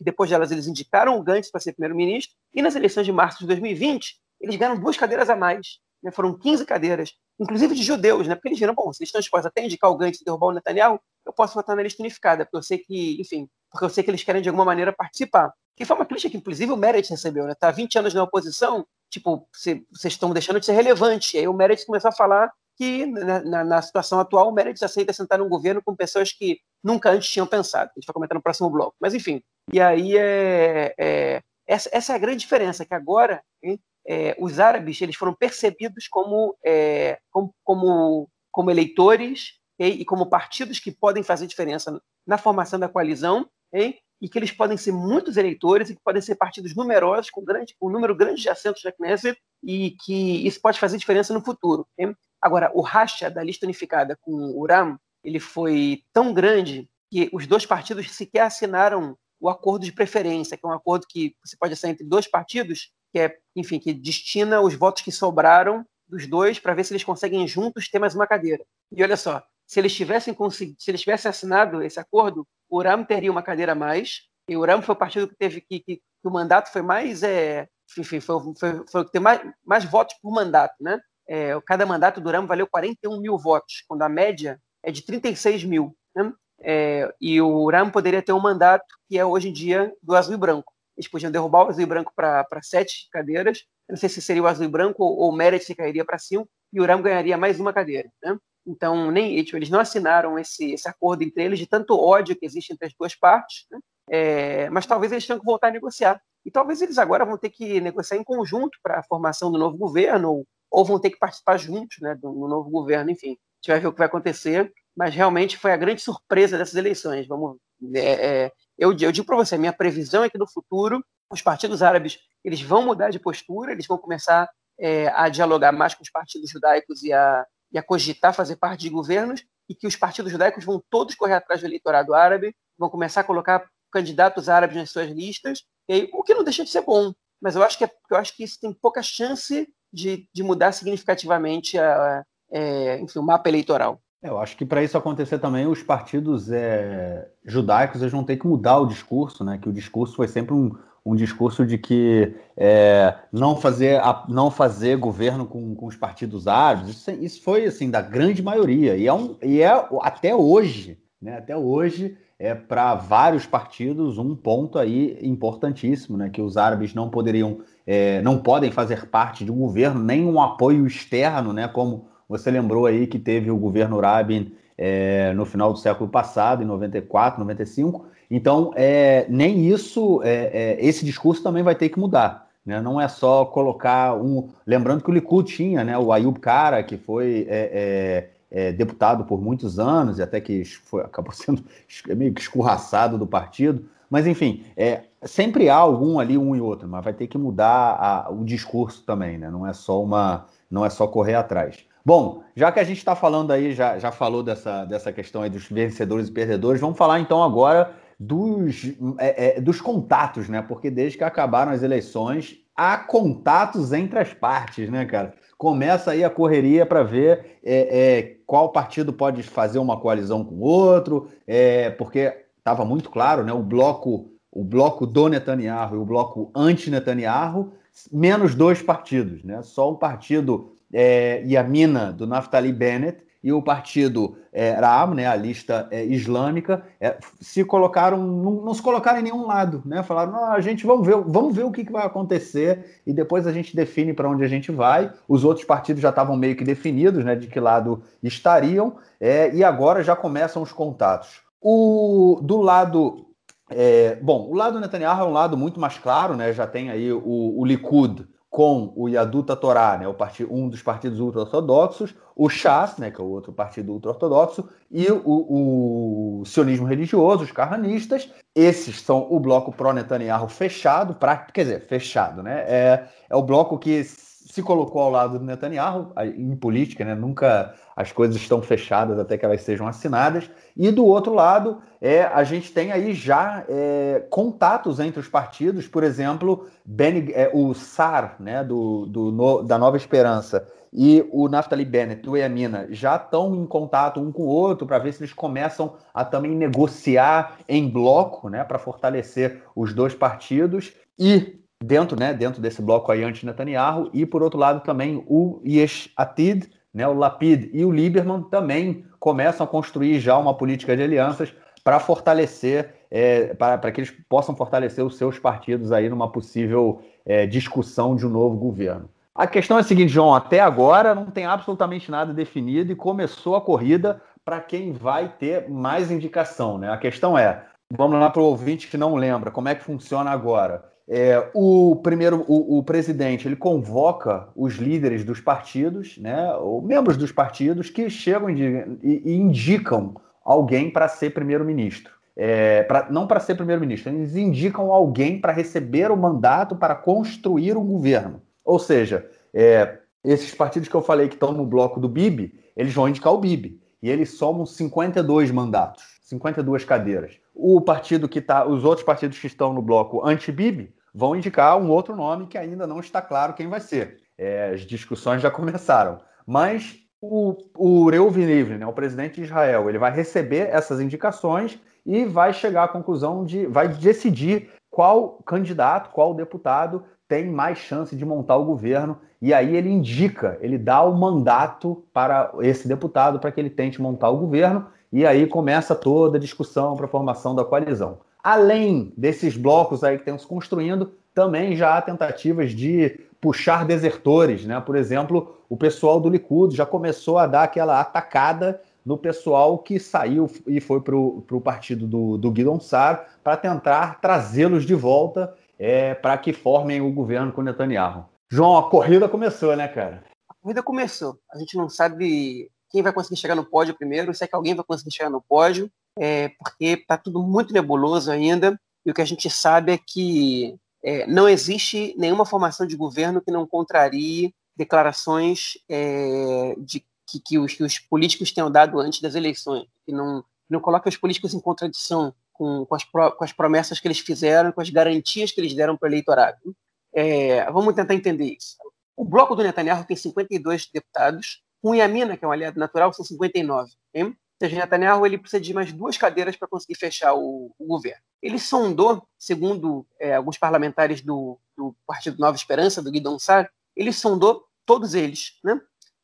depois delas eles indicaram o Gantz para ser primeiro-ministro, e nas eleições de março de 2020 eles ganharam duas cadeiras a mais né, foram 15 cadeiras, inclusive de judeus, né, porque eles viram, bom, eles estão dispostos até indicar o Gantz e derrubar o Netanyahu, eu posso votar na lista unificada, porque eu sei que, enfim, porque eu sei que eles querem de alguma maneira participar. Que foi uma crítica que, inclusive, o Meredith recebeu, né? Tá 20 anos na oposição, tipo, vocês estão deixando de ser relevante. E aí o Meredith começou a falar que, na, na, na situação atual, o Meredith aceita sentar num governo com pessoas que nunca antes tinham pensado. A gente vai comentar no próximo bloco. Mas, enfim, e aí é, é essa, essa, é a grande diferença, que agora hein, é, os árabes eles foram percebidos como, é, como, como, como, eleitores e como partidos que podem fazer diferença na formação da coalizão e que eles podem ser muitos eleitores e que podem ser partidos numerosos, com, grande, com um número grande de assentos na Knesset e que isso pode fazer diferença no futuro. Agora, o racha da lista unificada com o Uram ele foi tão grande que os dois partidos sequer assinaram o acordo de preferência, que é um acordo que você pode assinar entre dois partidos que é, enfim, que destina os votos que sobraram dos dois para ver se eles conseguem juntos ter mais uma cadeira. E olha só, se eles tivessem conseguido, se eles tivessem assinado esse acordo, o Uram teria uma cadeira a mais. E o Uram foi o partido que teve que, que, que o mandato foi mais, é, enfim, foi, foi, foi ter mais, mais votos por mandato, né? É, cada mandato do Uram valeu 41 mil votos, quando a média é de 36 mil. Né? É, e o Uram poderia ter um mandato que é hoje em dia do azul e branco. Eles podiam derrubar o azul e branco para sete cadeiras. Eu não sei se seria o azul e branco ou, ou o Meredith cairia para cinco e o Uram ganharia mais uma cadeira. Né? Então, nem tipo, eles não assinaram esse, esse acordo entre eles de tanto ódio que existe entre as duas partes, né? é, mas talvez eles tenham que voltar a negociar. E talvez eles agora vão ter que negociar em conjunto para a formação do novo governo, ou, ou, vão ter que participar juntos né, do, do novo governo, enfim. A gente vai ver o que vai acontecer, mas realmente foi a grande surpresa dessas eleições. Vamos, é, é, eu, eu digo para você, minha previsão é que no futuro os partidos árabes eles vão mudar de postura, eles vão começar é, a dialogar mais com os partidos judaicos e a, e a cogitar fazer parte de governos, e que os partidos judaicos vão todos correr atrás do eleitorado árabe, vão começar a colocar candidatos árabes nas suas listas, aí, o que não deixa de ser bom. Mas eu acho que, é, eu acho que isso tem pouca chance de, de mudar significativamente a, é, enfim, o mapa eleitoral. É, eu acho que para isso acontecer também, os partidos é, judaicos eles vão ter que mudar o discurso, né? Que o discurso foi sempre um, um discurso de que é, não, fazer, não fazer governo com, com os partidos árabes, isso, isso, foi assim da grande maioria, e é, um, e é até hoje, né, até hoje é para vários partidos um ponto aí importantíssimo, né, que os árabes não poderiam, é, não podem fazer parte de um governo, nem um apoio externo, né, como você lembrou aí que teve o governo Rabin é, no final do século passado, em 94, 95, então, é, nem isso, é, é, esse discurso também vai ter que mudar. Né? Não é só colocar um. Lembrando que o Likud tinha né, o Ayub Kara, que foi é, é, deputado por muitos anos e até que foi, acabou sendo meio que escorraçado do partido. Mas, enfim, é, sempre há algum ali, um e outro, mas vai ter que mudar a, o discurso também, né? Não é só uma. Não é só correr atrás. Bom, já que a gente está falando aí, já, já falou dessa, dessa questão aí dos vencedores e perdedores, vamos falar então agora dos, é, é, dos contatos, né? Porque desde que acabaram as eleições, há contatos entre as partes, né, cara? Começa aí a correria para ver é, é, qual partido pode fazer uma coalizão com o outro, é, porque estava muito claro, né? O bloco, o bloco do Netanyahu e o bloco anti-Netanyahu, menos dois partidos, né? Só o partido é, Yamina do Naftali Bennett e o partido é, né, a lista é, islâmica, é, se colocaram, não, não, se colocaram em nenhum lado, né? Falaram, não, a gente vamos ver, vamos ver o que, que vai acontecer e depois a gente define para onde a gente vai. Os outros partidos já estavam meio que definidos, né, de que lado estariam, é, e agora já começam os contatos. O do lado é, bom, o lado Netanyahu é um lado muito mais claro, né? Já tem aí o, o Likud com o Yaduta Torá, né, o um dos partidos ultra-ortodoxos, o Shas, né, que é o outro partido ultra-ortodoxo, e o, o, sionismo religioso, os carranistas. Esses são o bloco pró-Netanyahu fechado, pra, quer dizer, fechado, né? É, é o bloco que se colocou ao lado do Netanyahu, em política, né? Nunca as coisas estão fechadas até que elas sejam assinadas. E do outro lado, é, a gente tem aí já é, contatos entre os partidos, por exemplo, ben, é, o SAR, né, do, do no, da Nova Esperança, e o Naftali Bennett do Yamina já estão em contato um com o outro para ver se eles começam a também negociar em bloco, né, para fortalecer os dois partidos. E dentro, né, dentro desse bloco aí anti-Netanyahu, e por outro lado também o Yesh Atid, né, o Lapid e o Lieberman também começam a construir já uma política de alianças para fortalecer, é, para que eles possam fortalecer os seus partidos aí numa possível é, discussão de um novo governo. A questão é a seguinte, João, até agora não tem absolutamente nada definido e começou a corrida para quem vai ter mais indicação, né? A questão é, vamos lá para o ouvinte que não lembra, como é que funciona agora? É, o primeiro, o, o, presidente, ele convoca os líderes dos partidos, né, ou membros dos partidos que chegam e, e indicam alguém para ser primeiro-ministro. É, pra, não para ser primeiro-ministro, eles indicam alguém para receber o mandato para construir um governo. Ou seja, é, esses partidos que eu falei que estão no bloco do Bibi, eles vão indicar o Bibi. E eles somam 52 mandatos, 52 cadeiras. O partido que está, os outros partidos que estão no bloco anti-Bibi, vão indicar um outro nome que ainda não está claro quem vai ser. É, as discussões já começaram. Mas o, o Reuven Livre, né, o presidente de Israel, ele vai receber essas indicações e vai chegar à conclusão de. vai decidir qual candidato, qual deputado tem mais chance de montar o governo. E aí ele indica, ele dá o mandato para esse deputado para que ele tente montar o governo. E aí começa toda a discussão para a formação da coalizão. Além desses blocos aí que estão se construindo, também já há tentativas de puxar desertores, né? Por exemplo, o pessoal do Likud já começou a dar aquela atacada no pessoal que saiu e foi para o partido do, do Guidon Sar para tentar trazê-los de volta é, para que formem o governo com Netanyahu. João, a corrida começou, né, cara? A corrida começou. A gente não sabe quem vai conseguir chegar no pódio primeiro, se é que alguém vai conseguir chegar no pódio, é, porque está tudo muito nebuloso ainda. E o que a gente sabe é que é, não existe nenhuma formação de governo que não contrarie declarações é, de que, que, os, que, os, políticos tenham dado antes das eleições, que não, não coloque os políticos em contradição com, com, as, pro, com as promessas que eles fizeram, com as garantias que eles deram para o eleitorado. É, vamos tentar entender isso. O bloco do Netanyahu tem 52 deputados, com Yamina, que é um aliado natural, são 59. Hein? Seja, Netanyahu ele precisa de mais duas cadeiras para conseguir fechar o, o, governo. Ele sondou, segundo é, alguns parlamentares do, do, Partido Nova Esperança, do Guidon Sar, ele sondou todos eles. Né?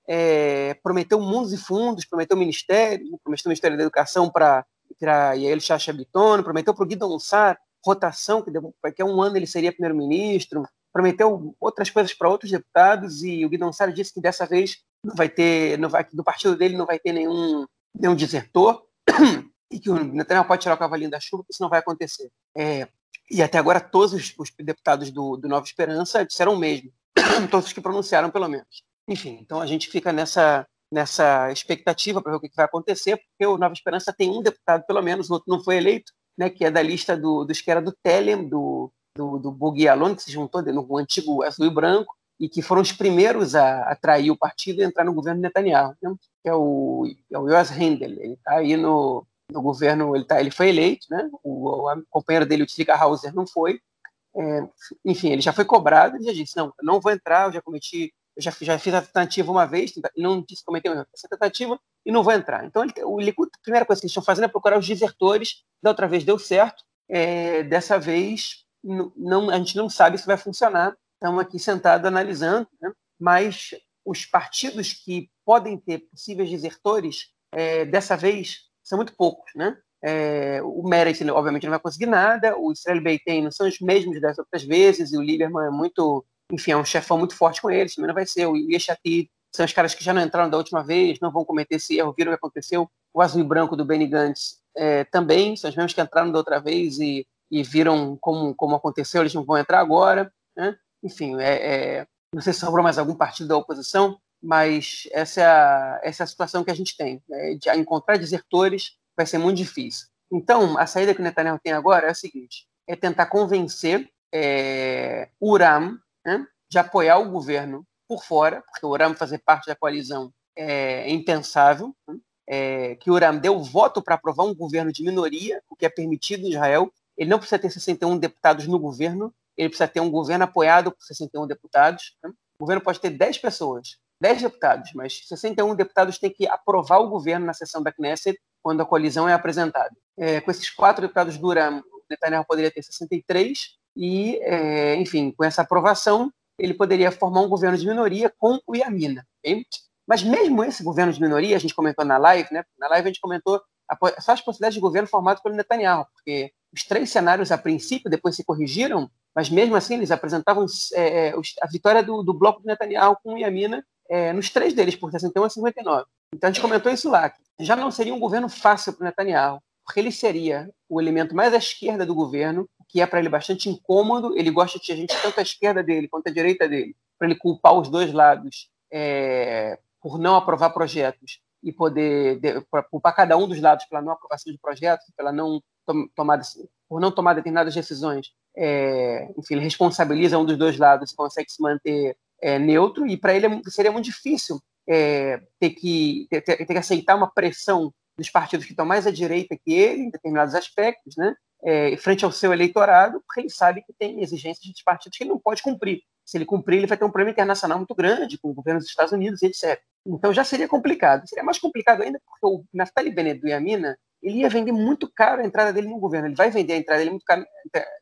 É, prometeu mundos e fundos, prometeu ministério, prometeu o Ministério da Educação para Yael Chacha Bitono, prometeu para o Guidon Sar rotação, que daqui a um ano ele seria primeiro-ministro, prometeu outras coisas para outros deputados e o Guidon Sar disse que dessa vez não vai ter, não vai, do partido dele não vai ter nenhum, nenhum desertor e que o Netanyahu pode tirar o cavalinho da chuva, que isso não vai acontecer. É, e até agora todos os, os deputados do, do, Nova Esperança disseram o mesmo, todos que pronunciaram pelo menos. Enfim, então a gente fica nessa nessa expectativa para ver o que vai acontecer, porque o Nova Esperança tem um deputado pelo menos, o outro não foi eleito, né, que é da lista do, dos que era do Telem, do, do, do Bugui Alon, que se juntou no antigo azul e branco, e que foram os primeiros a atrair o partido e entrar no governo Netanyahu, né? que é o, é o Hendel. Ele está aí no, no governo, ele, tá, ele foi eleito, né? o, o companheiro dele, o Tzvika Hauser, não foi. É, enfim, ele já foi cobrado e já disse, não, não vou entrar, eu já cometi, eu já, já fiz a tentativa uma vez, não disse cometer essa tentativa e não vou entrar. Então, ele, o Likud, a primeira coisa que eles estão fazendo é procurar os desertores, da outra vez deu certo, é, dessa vez não, a gente não sabe se vai funcionar, estamos aqui sentados analisando, né? mas os partidos que podem ter possíveis desertores, é, dessa vez, são muito poucos. Né? É, o Meretz, obviamente, não vai conseguir nada, o Israel Beitem não são os mesmos das outras vezes, e o Lieberman é muito, enfim, é um chefão muito forte com eles, também não vai ser. O Yeshatit são os caras que já não entraram da última vez, não vão cometer esse erro, viram o que aconteceu. O azul e branco do Benny Gantz é, também, são os mesmos que entraram da outra vez e, e viram como, como aconteceu, eles não vão entrar agora. Né? Enfim, é, é, não sei se sobrou mais algum partido da oposição, mas essa é a, essa é a situação que a gente tem. Né? De encontrar desertores vai ser muito difícil. Então, a saída que o Netanyahu tem agora é a seguinte: é tentar convencer é, Uram né, de apoiar o governo por fora, porque o Uram fazer parte da coalizão é impensável, né, é, que o Uram deu voto para aprovar um governo de minoria, o que é permitido em Israel. Ele não precisa ter 61 deputados no governo, ele precisa ter um governo apoiado por 61 deputados. Né? O governo pode ter 10 pessoas, 10 deputados, mas 61 deputados têm que aprovar o governo na sessão da Knesset quando a coalizão é apresentada. É, com esses quatro deputados do Uram, Netanyahu poderia ter 63 e, é, enfim, com essa aprovação, ele poderia formar um governo de minoria com o Yamina. Okay? Mas mesmo esse governo de minoria, a gente comentou na live, né? Na live a gente comentou só as possibilidades de governo formado pelo Netanyahu, porque os três cenários a princípio depois se corrigiram, mas mesmo assim eles apresentavam é, é a vitória do, do, bloco do Netanyahu com o Yamina é, nos três deles, por 61 a 59. Então a gente comentou isso lá. Já não seria um governo fácil para o Netanyahu, porque ele seria o elemento mais à esquerda do governo, que é para ele bastante incômodo. Ele gosta de a gente tanto à esquerda dele quanto à direita dele, para ele culpar os dois lados é, por não aprovar projetos e poder culpar cada um dos lados pela não aprovação de projetos, pela não tomar por não tomar determinadas decisões. É, enfim, ele responsabiliza um dos dois lados e consegue se manter é, neutro. E para ele é seria muito difícil é, ter que ter, ter, que aceitar uma pressão dos partidos que estão mais à direita que ele em determinados aspectos, né? É, frente ao seu eleitorado, porque ele sabe que tem exigências de partidos que ele não pode cumprir. Se ele cumprir, ele vai ter um problema internacional muito grande com o governo dos Estados Unidos e etc. Então já seria complicado. Seria mais complicado ainda porque o Naftali Bennett do Yamina ele ia vender muito caro a entrada dele no governo. Ele vai vender a entrada dele muito caro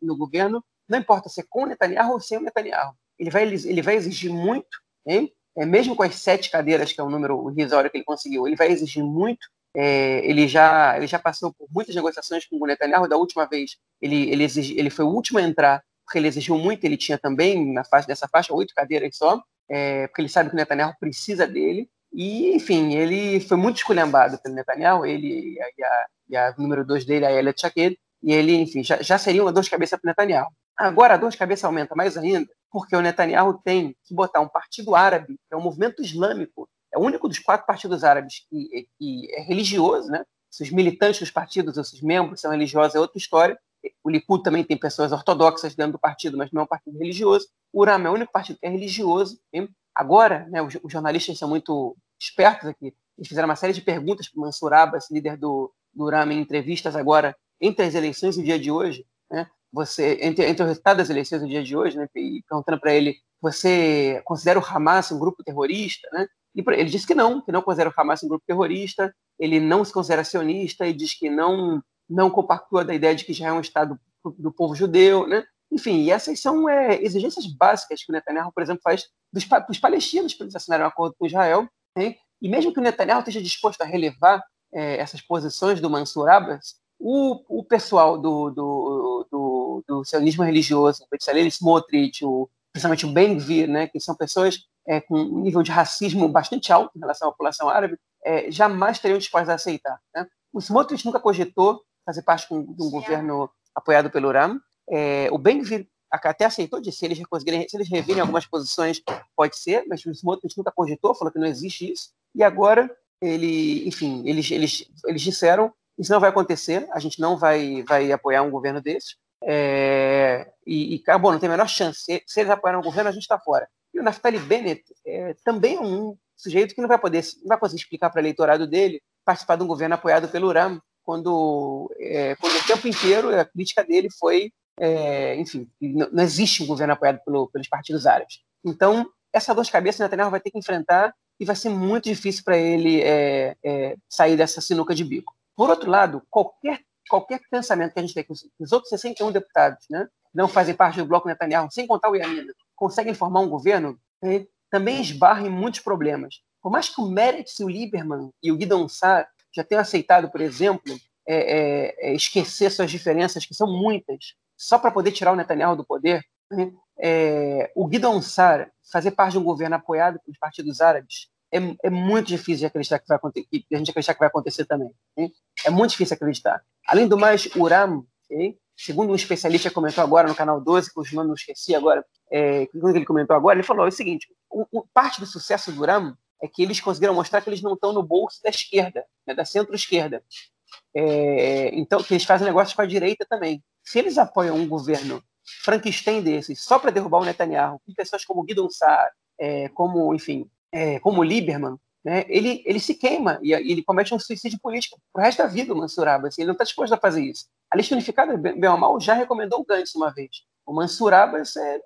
no governo, não importa se é com o Netanyahu ou sem o Netanyahu. Ele vai, ele vai exigir muito, hein? É, mesmo com as sete cadeiras, que é o número irrisório que ele conseguiu, ele vai exigir muito É, ele, já, ele já passou por muitas negociações com o Netanyahu. Da última vez, ele, ele, exigi, ele foi o último a entrar, porque ele exigiu muito. Ele tinha também, na faixa dessa faixa, oito cadeiras só, é, porque ele sabe que o Netanyahu precisa dele. E, enfim, ele foi muito esculhambado pelo Netanyahu, ele e a, e a número dois dele, a Elia Tchaked, e ele, enfim, já, já seria uma dor de cabeça para o Netanyahu. Agora a dor de cabeça aumenta mais ainda, porque o Netanyahu tem que botar um partido árabe, que é um movimento islâmico, é o único dos quatro partidos árabes que, que é religioso, né? Se os militantes dos partidos, ou seus membros são religiosos, é outra história. O Likud também tem pessoas ortodoxas dentro do partido, mas não é um partido religioso. O Uram é o único partido que é religioso. Hein? Agora, né, os, os, jornalistas são muito espertos aqui. Eles fizeram uma série de perguntas para o Mansur Abbas, líder do, do em entrevistas agora, entre as eleições e o dia de hoje. Né? Você, entre, entre o resultado das eleições e o dia de hoje, né, e perguntando para ele, você considera o Hamas um grupo terrorista? Né? E ele disse que não, que não considera o Hamas um grupo terrorista, ele não se considera sionista e diz que não não compactua da ideia de que já é um Estado do povo judeu, né? Enfim, essas são é, exigências básicas que o Netanyahu, por exemplo, faz dos, dos palestinos para eles assinarem um acordo com Israel. Né? E mesmo que o Netanyahu esteja disposto a relevar é, essas posições do Mansur Abbas, o, o pessoal do, do, do, do sionismo religioso, o Smotrich, o, principalmente o Ben-Gvir, né, que são pessoas é, com um nível de racismo bastante alto em relação à população árabe, é, jamais teriam dispostos a aceitar. Né? O Smotrich nunca cogitou fazer parte de um governo apoiado pelo Ram. É, o Ben-Gvir até aceitou, disse se eles conseguirem, se eles revirem algumas posições, pode ser, mas o Smotrich nunca cogitou, falou que não existe isso. E agora, ele, enfim, eles, eles, eles disseram isso não vai acontecer, a gente não vai, vai apoiar um governo desse. É, e, e, bom, não tem a menor chance. Se, se eles apoiarem o governo, a gente está fora. E o Naftali Bennett é, também é um sujeito que não vai poder, não vai conseguir explicar para o eleitorado dele participar de um governo apoiado pelo Uram, quando, é, quando o tempo inteiro a crítica dele foi, é, enfim, não, existe um governo apoiado pelo, pelos partidos árabes. Então, essa dor de cabeça Netanyahu vai ter que enfrentar e vai ser muito difícil para ele é, é, sair dessa sinuca de bico. Por outro lado, qualquer, qualquer pensamento que a gente tem que os outros 61 deputados né, não fazem parte do bloco Netanyahu, sem contar o Yamina, conseguem formar um governo, né, também esbarra em muitos problemas. Por mais que o Meretz, o Lieberman e o Guidon Sar já tenham aceitado, por exemplo, é, é, é, esquecer suas diferenças, que são muitas, só para poder tirar o Netanyahu do poder, né, é, o Guidon Sar fazer parte de um governo apoiado pelos partidos árabes é, é muito difícil de acreditar que vai acontecer, a gente acreditar que vai acontecer também. Hein? É muito difícil acreditar. Além do mais, o Uram, hein? segundo um especialista comentou agora no canal 12, que o nome não esqueci agora, é, quando ele comentou agora, ele falou o seguinte: o, o, parte do sucesso do Uram é que eles conseguiram mostrar que eles não estão no bolso da esquerda, né, da centro-esquerda. É, então, que eles fazem negócios com a direita também. Se eles apoiam um governo Frankenstein desses, só para derrubar o Netanyahu, com pessoas como Guidon Saar, é, como, enfim, é, como Lieberman, né, ele, ele se queima e, e, ele comete um suicídio político pro resto da vida, o Mansur Abbas. Assim, ele não está disposto a fazer isso. A lista unificada, bem ou mal, já recomendou o Gantz uma vez. O Mansur Abbas, é,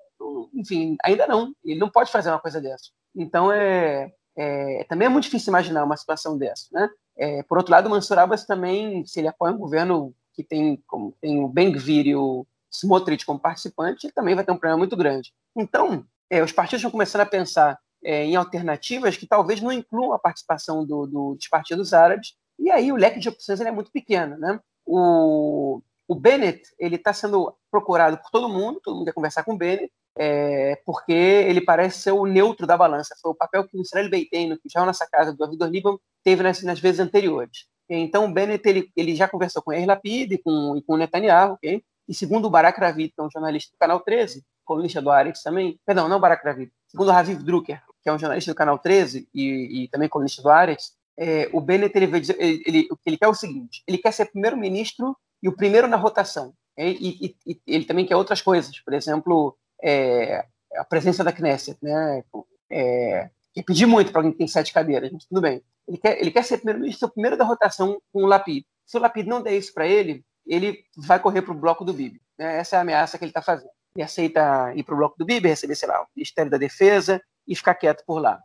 enfim, ainda não. Ele não pode fazer uma coisa dessa. Então, é, é também é muito difícil imaginar uma situação dessa. Né? É, por outro lado, o Mansur Abbas também, se ele apoia um governo que tem, como, tem o Ben-Gvir e o Smotrich como participante, também vai ter um problema muito grande. Então, é, os partidos estão começando a pensar é, em alternativas que talvez não incluam a participação do, do, dos partidos árabes, e aí o leque de opções é muito pequeno. Né? O, o Bennett ele está sendo procurado por todo mundo, todo mundo quer conversar com o Bennett, é, porque ele parece ser o neutro da balança. Foi o papel que o Israel Beiteno, que já nessa casa do Avidor Liban, teve nas, nas, vezes anteriores. Então o Bennett ele, ele já conversou com o Lapid e com, com Netanyahu, okay? e segundo o Barak Ravid, que é um jornalista do Canal 13, colunista do Aretz também, perdão, não Barak Ravid, segundo Raviv Drucker, que é um jornalista do Canal 13 e, e também colunista do Ares, é, o Bennett ele, ele, ele, ele quer é o seguinte: ele quer ser primeiro-ministro e o primeiro na rotação. É, e, e, e, ele também quer outras coisas, por exemplo, é, a presença da Knesset, né? É, que pedir muito para alguém que tem sete cadeiras, mas tudo bem. Ele quer, ele quer ser primeiro-ministro, primeiro da rotação com o Lapid. Se o Lapid não der isso para ele, ele vai correr para o bloco do Bibi. Né? Essa é a ameaça que ele está fazendo. Ele aceita ir para o bloco do Bibi, receber, sei lá, o Ministério da Defesa, e ficar quieto por lá.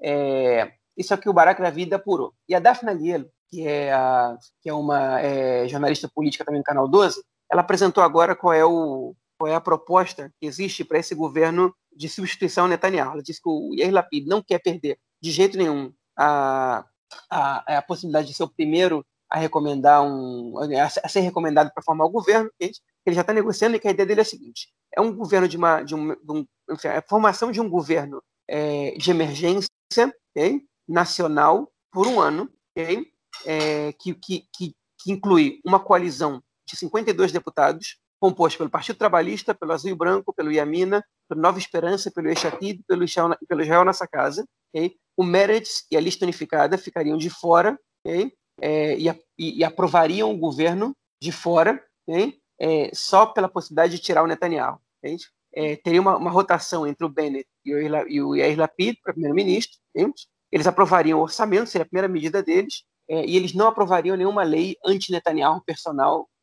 É, isso é o que o Barack da vida apurou. E a Daphne Alielo, que é, a, que é uma é, jornalista política também no Canal 12, ela apresentou agora qual é, o, qual é a proposta que existe para esse governo de substituição Netanyahu. Ela disse que o Yair Lapid não quer perder de jeito nenhum a, a, a possibilidade de ser o primeiro a recomendar um a ser recomendado para formar o governo, ele já está negociando e que a ideia dele é a seguinte: é um governo de uma de um, de um enfim, a formação de um governo é, de emergência okay, nacional por um ano, okay, é, que, que, que, que inclui uma coalizão de 52 deputados composto pelo Partido Trabalhista, pelo Azul e Branco, pelo Iamina, pelo Nova Esperança, pelo Eixatid, pelo pelo Israel Nossa Casa. Okay? O Meretz e a lista unificada ficariam de fora okay? é, e, e, aprovariam o governo de fora okay? é, só pela possibilidade de tirar o Netanyahu. É, teria uma, uma, rotação entre o Bennett e o, e o Yair Lapid para primeiro-ministro. Eles aprovariam o orçamento, seria a primeira medida deles, é, e eles não aprovariam nenhuma lei anti-Netanyahu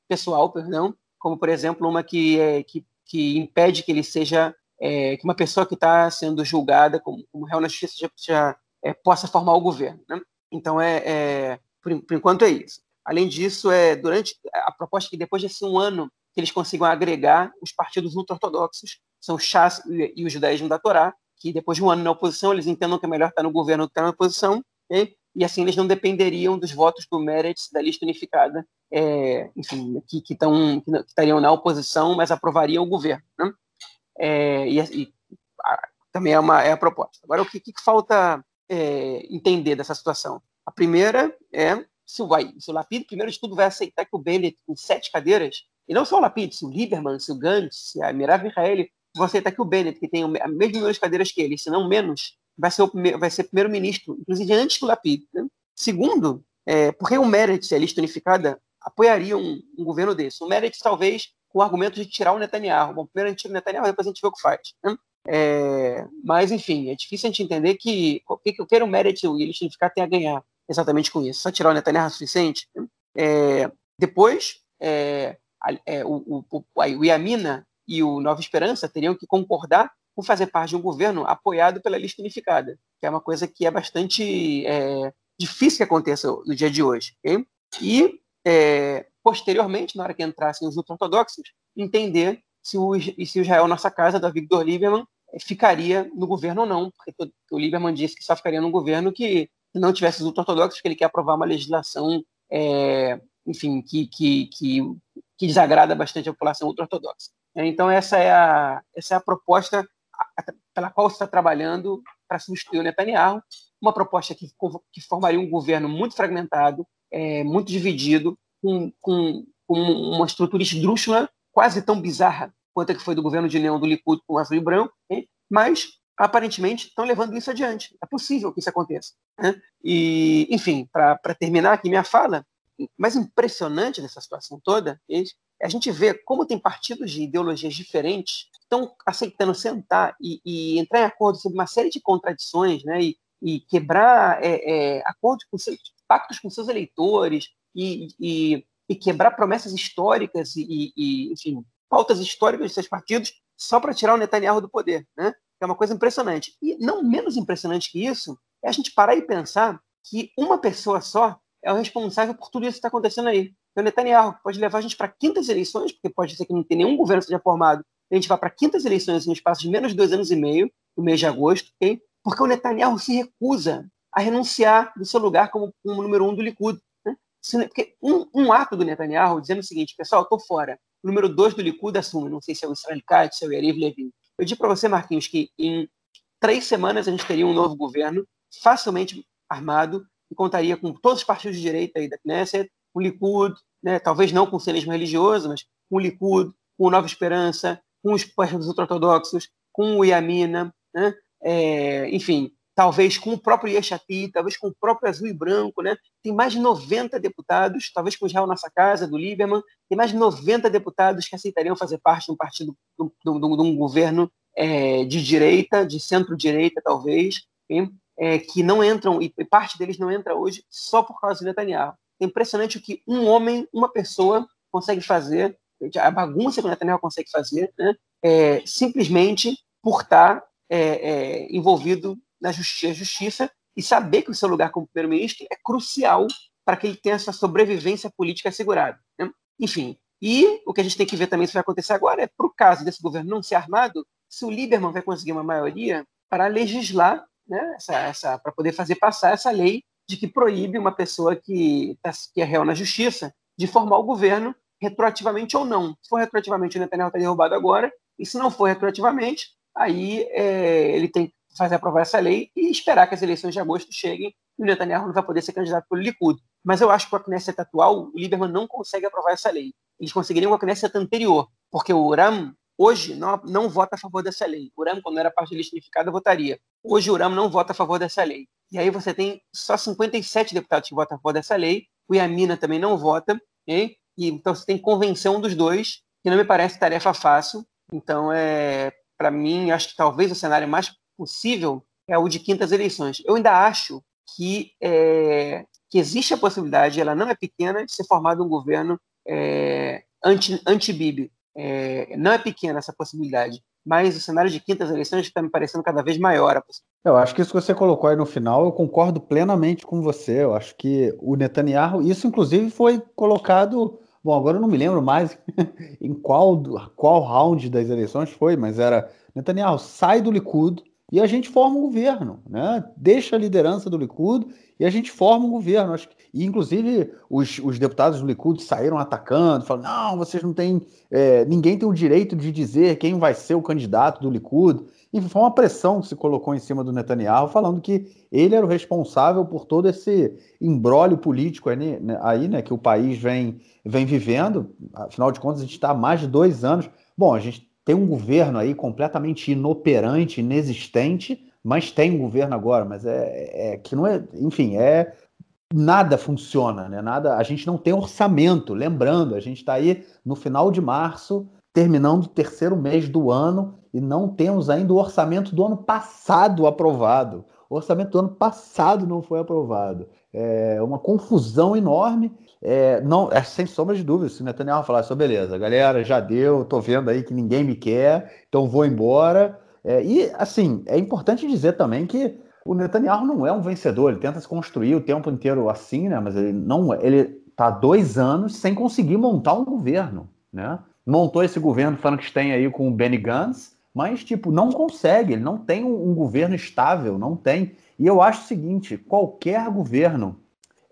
pessoal perdão, como por exemplo uma que, é, que, que impede que ele seja é, que uma pessoa que está sendo julgada como, como réu na justiça já, já é, possa formar o governo. Né? Então é, é por, por, enquanto é isso. Além disso, é durante a proposta que depois desse um ano que eles consigam agregar os partidos ultra-ortodoxos, são o Chas e, e o judaísmo da Torá, que depois de um ano na oposição eles entendam que é melhor estar no governo do que estar na oposição, okay? e assim eles não dependeriam dos votos do Meretz da lista unificada, é, enfim, que, que, tão, que, estariam na oposição, mas aprovariam o governo. Né? É, e, e a, também é, uma, é a proposta. Agora, o que, que falta é, entender dessa situação? A primeira é se o, vai, se o Lapid, primeiro de tudo, vai aceitar que o Bennett, com sete cadeiras, e não só o Lapid, se o Lieberman, se o Gantz, se a Mirav Michaeli, vão aceitar que o Bennett, que tem a mesma número de cadeiras que ele, se não menos, vai ser o vai ser primeiro-ministro, inclusive antes que o. Né? Segundo, é, porque o Meretz, a lista unificada, apoiaria um, um, governo desse. O Meretz, talvez, com o argumento de tirar o Netanyahu. Bom, primeiro a gente tira o Netanyahu, depois a gente vê o que faz. Né? É, mas, enfim, é difícil a gente entender que o que, que o que o Meretz e lista unificada tem a ganhar exatamente com isso. Só tirar o Netanyahu é suficiente? Né? É, depois, é, é o, o, o Iamina e o Nova Esperança teriam que concordar por fazer parte de um governo apoiado pela lista unificada, que é uma coisa que é bastante é, difícil que aconteça no dia de hoje. Okay? E, é, posteriormente, na hora que entrassem os ultra-ortodoxos, entender se o, se o Israel Nossa Casa, da Victor Lieberman, é, ficaria no governo ou não, porque o Lieberman disse que só ficaria no governo que não tivesse os ultra-ortodoxos, porque ele quer aprovar uma legislação, é, enfim, que, que, que, que, desagrada bastante a população ultra-ortodoxa. Então, essa é a, essa é a proposta pela qual está trabalhando para substituir o Netanyahu, uma proposta que, que formaria um governo muito fragmentado, é, muito dividido, com, com, com, uma estrutura esdrúxula, quase tão bizarra quanto a que foi do governo de Leão do Likud com o azul e branco, hein? mas aparentemente estão levando isso adiante. É possível que isso aconteça. Né? E, enfim, para terminar aqui minha fala, mais impressionante dessa situação toda é a gente vê como tem partidos de ideologias diferentes estão aceitando sentar e, e, entrar em acordo sobre uma série de contradições, né, e, e quebrar é, é, acordos com seus, pactos com seus eleitores e, e, e quebrar promessas históricas e, enfim, pautas históricas de seus partidos só para tirar o Netanyahu do poder, né? É uma coisa impressionante. E não menos impressionante que isso é a gente parar e pensar que uma pessoa só é o responsável por tudo isso que está acontecendo aí. É o Netanyahu pode levar a gente para quintas eleições, porque pode ser que não tenha nenhum governo seja formado a gente vai para quintas eleições no espaço de menos de dois anos e meio, no mês de agosto, okay? Porque o Netanyahu se recusa a renunciar do seu lugar como, como número um do Likud. Né? Porque um, um, ato do Netanyahu dizendo o seguinte, pessoal, estou fora. O número dois do Likud assume, não sei se é o Israel Katz, se é o Yariv Levin. Eu digo para você, Marquinhos, que em três semanas a gente teria um novo governo facilmente armado e contaria com todos os partidos de direita aí da Knesset, o Likud, né, talvez não com o sionismo religioso, mas com o Likud, com o Nova Esperança, com os partidos ortodoxos, com o Iamina, né? É, enfim, talvez com o próprio Yeshati, talvez com o próprio Azul e Branco, né? Tem mais de 90 deputados, talvez com o Israel Nossa Casa, do Lieberman, tem mais de 90 deputados que aceitariam fazer parte de um partido, de, de, de um governo é, de direita, de centro-direita, talvez, é, que não entram, e parte deles não entra hoje só por causa do Netanyahu. É impressionante o que um homem, uma pessoa, consegue fazer a bagunça que o Netanyahu consegue fazer, né, é, simplesmente por estar é, é, envolvido na justiça, justiça e saber que o seu lugar como primeiro-ministro é crucial para que ele tenha essa sobrevivência política assegurada. Né? Enfim, e o que a gente tem que ver também se vai acontecer agora é, para o caso desse governo não ser armado, se o Lieberman vai conseguir uma maioria para legislar, né, essa, essa, para poder fazer passar essa lei de que proíbe uma pessoa que, tá, que é réu na justiça de formar o governo retroativamente ou não. Se for retroativamente, o Netanyahu está derrubado agora, e se não for retroativamente, aí é, ele tem que fazer aprovar essa lei e esperar que as eleições de agosto cheguem e o Netanyahu não vai poder ser candidato pelo Likud. Mas eu acho que com a Knesset atual, o Lieberman não consegue aprovar essa lei. Eles conseguiriam com a Knesset anterior, porque o Uram hoje não, não vota a favor dessa lei. O Uram, quando era parte da lista unificada, votaria. Hoje o Uram não vota a favor dessa lei. E aí você tem só 57 deputados que votam a favor dessa lei, o Yamina também não vota, okay? e então você tem um dos dois, que não me parece tarefa fácil. Então, é, para mim, acho que talvez o cenário mais possível é o de quintas eleições. Eu ainda acho que, é, que existe a possibilidade, ela não é pequena, de ser formado um governo é, anti-Bibi. é, não é pequena essa possibilidade, mas o cenário de quintas eleições está me parecendo cada vez maior. Eu acho que isso que você colocou aí no final, eu concordo plenamente com você. Eu acho que o Netanyahu, isso inclusive foi colocado Bom, agora eu não me lembro mais em qual, qual round das eleições foi, mas era Netanyahu sai do Likud e a gente forma um governo, né? Deixa a liderança do Likud e a gente forma um governo. E, inclusive, os, os deputados do Likud saíram atacando, falando: não, vocês não têm. É, ninguém tem o direito de dizer quem vai ser o candidato do Likud. Enfim, foi uma pressão que se colocou em cima do Netanyahu, falando que ele era o responsável por todo esse embrólio político aí, né, aí, né, que o país vem, vem vivendo. Afinal de contas, a gente está há mais de dois anos. Bom, a gente tem um governo aí completamente inoperante, inexistente, mas tem um governo agora, mas é, é que não é, enfim, é nada funciona, né? Nada, a gente não tem orçamento. Lembrando, a gente está aí no final de março, terminando o terceiro mês do ano e não temos ainda o orçamento do ano passado aprovado. O orçamento do ano passado não foi aprovado. É uma confusão enorme. É, não, é sem sombra de dúvida. Se o Netanyahu falar assim, beleza, galera, já deu, tô vendo aí que ninguém me quer, então vou embora. É, e, assim, é importante dizer também que o Netanyahu não é um vencedor, ele tenta se construir o tempo inteiro assim, né? Mas ele não ele tá dois anos sem conseguir montar um governo, né? Montou esse governo Frankenstein aí com o Benny Gantz, mas, tipo, não consegue, ele não tem um, um governo estável, não tem. E eu acho o seguinte: qualquer governo,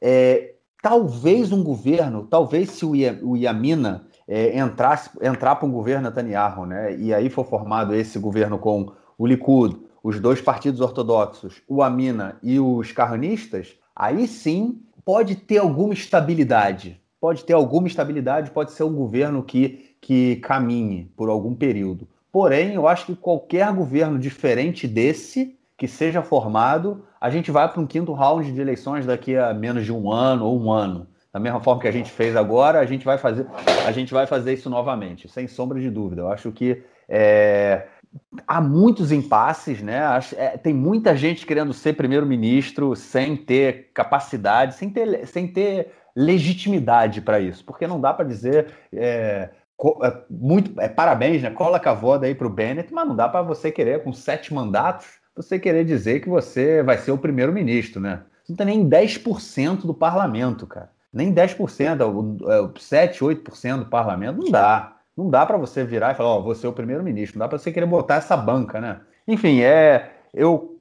é, talvez um governo, talvez se o, o Yamina é, entrasse, entrar para um governo Netanyahu, né, e aí for formado esse governo com o Likud, os dois partidos ortodoxos, o Amina e os carranistas, aí sim pode ter alguma estabilidade. Pode ter alguma estabilidade, pode ser um governo que, que caminhe por algum período. Porém, eu acho que qualquer governo diferente desse, que seja formado, a gente vai para um quinto round de eleições daqui a menos de um ano ou um ano. Da mesma forma que a gente fez agora, a gente vai fazer, a gente vai fazer isso novamente, sem sombra de dúvida. Eu acho que é, há muitos impasses, né? É, tem muita gente querendo ser primeiro-ministro sem ter capacidade, sem ter, sem ter legitimidade para isso, porque não dá para dizer. É, muito é, parabéns, né? Cola a voda aí para o Bennett, mas não dá para você querer, com sete mandatos, você querer dizer que você vai ser o primeiro-ministro, né? Você não tem nem 10% do parlamento, cara. Nem 10%, 7, 8% do parlamento, não dá. Não dá para você virar e falar, ó, oh, você é o primeiro-ministro. Não dá para você querer botar essa banca, né? Enfim, é. Eu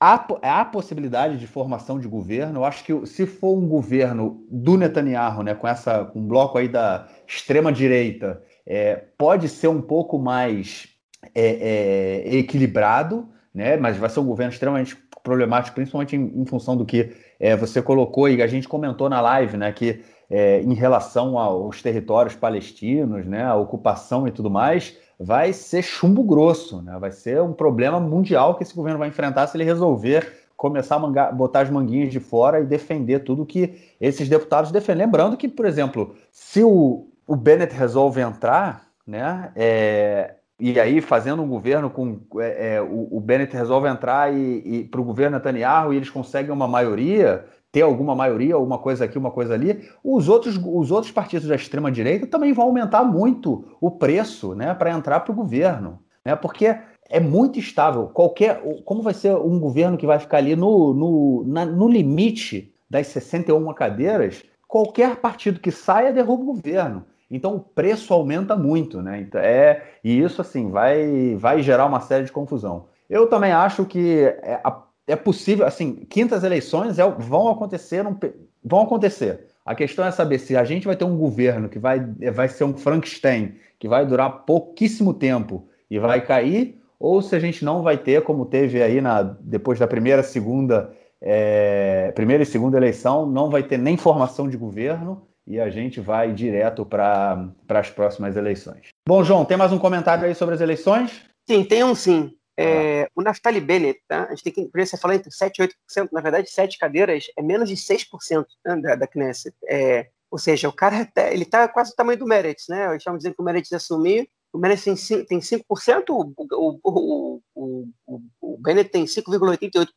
há, há possibilidade de formação de governo. Eu acho que se for um governo do Netanyahu, né, com essa com um bloco aí da extrema direita, é, pode ser um pouco mais é, é, equilibrado, né, mas vai ser um governo extremamente problemático, principalmente em, em função do que é, você colocou e a gente comentou na live, né, que é, em relação aos territórios palestinos, né, a ocupação e tudo mais, vai ser chumbo grosso, né? vai ser um problema mundial que esse governo vai enfrentar se ele resolver começar a botar as manguinhas de fora e defender tudo que esses deputados defendem. Lembrando que, por exemplo, se o, o Bennett resolve entrar, né, é, e aí fazendo um governo com é, é, o, o, Bennett resolve entrar e, e para o governo Netanyahu e eles conseguem uma maioria, ter alguma maioria, uma coisa aqui, uma coisa ali, os outros, os outros partidos da extrema-direita também vão aumentar muito o preço né, para entrar para o governo. Né, porque é muito estável. Qualquer, como vai ser um governo que vai ficar ali no, no, na, no limite das 61 cadeiras, qualquer partido que saia derruba o governo. Então o preço aumenta muito, né? Então, é, e isso assim vai, vai gerar uma série de confusão. Eu também acho que é, a é possível, assim, quintas eleições é, vão acontecer, não, vão acontecer. A questão é saber se a gente vai ter um governo que vai, vai ser um Frankenstein, que vai durar pouquíssimo tempo e vai cair, ou se a gente não vai ter, como teve aí na, depois da primeira, segunda, é, primeira e segunda eleição, não vai ter nem formação de governo e a gente vai direto para as próximas eleições. Bom, João, tem mais um comentário aí sobre as eleições? Sim, tem um sim. É, o Naftali Bennett, tá? a gente tem que, você falar entre 7 e 8%, na verdade, 7 cadeiras é menos de 6% né, da, da Knesset. É, ou seja, o cara ele está quase o tamanho do Meretz, né? Eles estavam dizendo que o Meretz assumir, o Meretz tem, tem 5%, o, o, o, o, o Bennett tem 5,88%,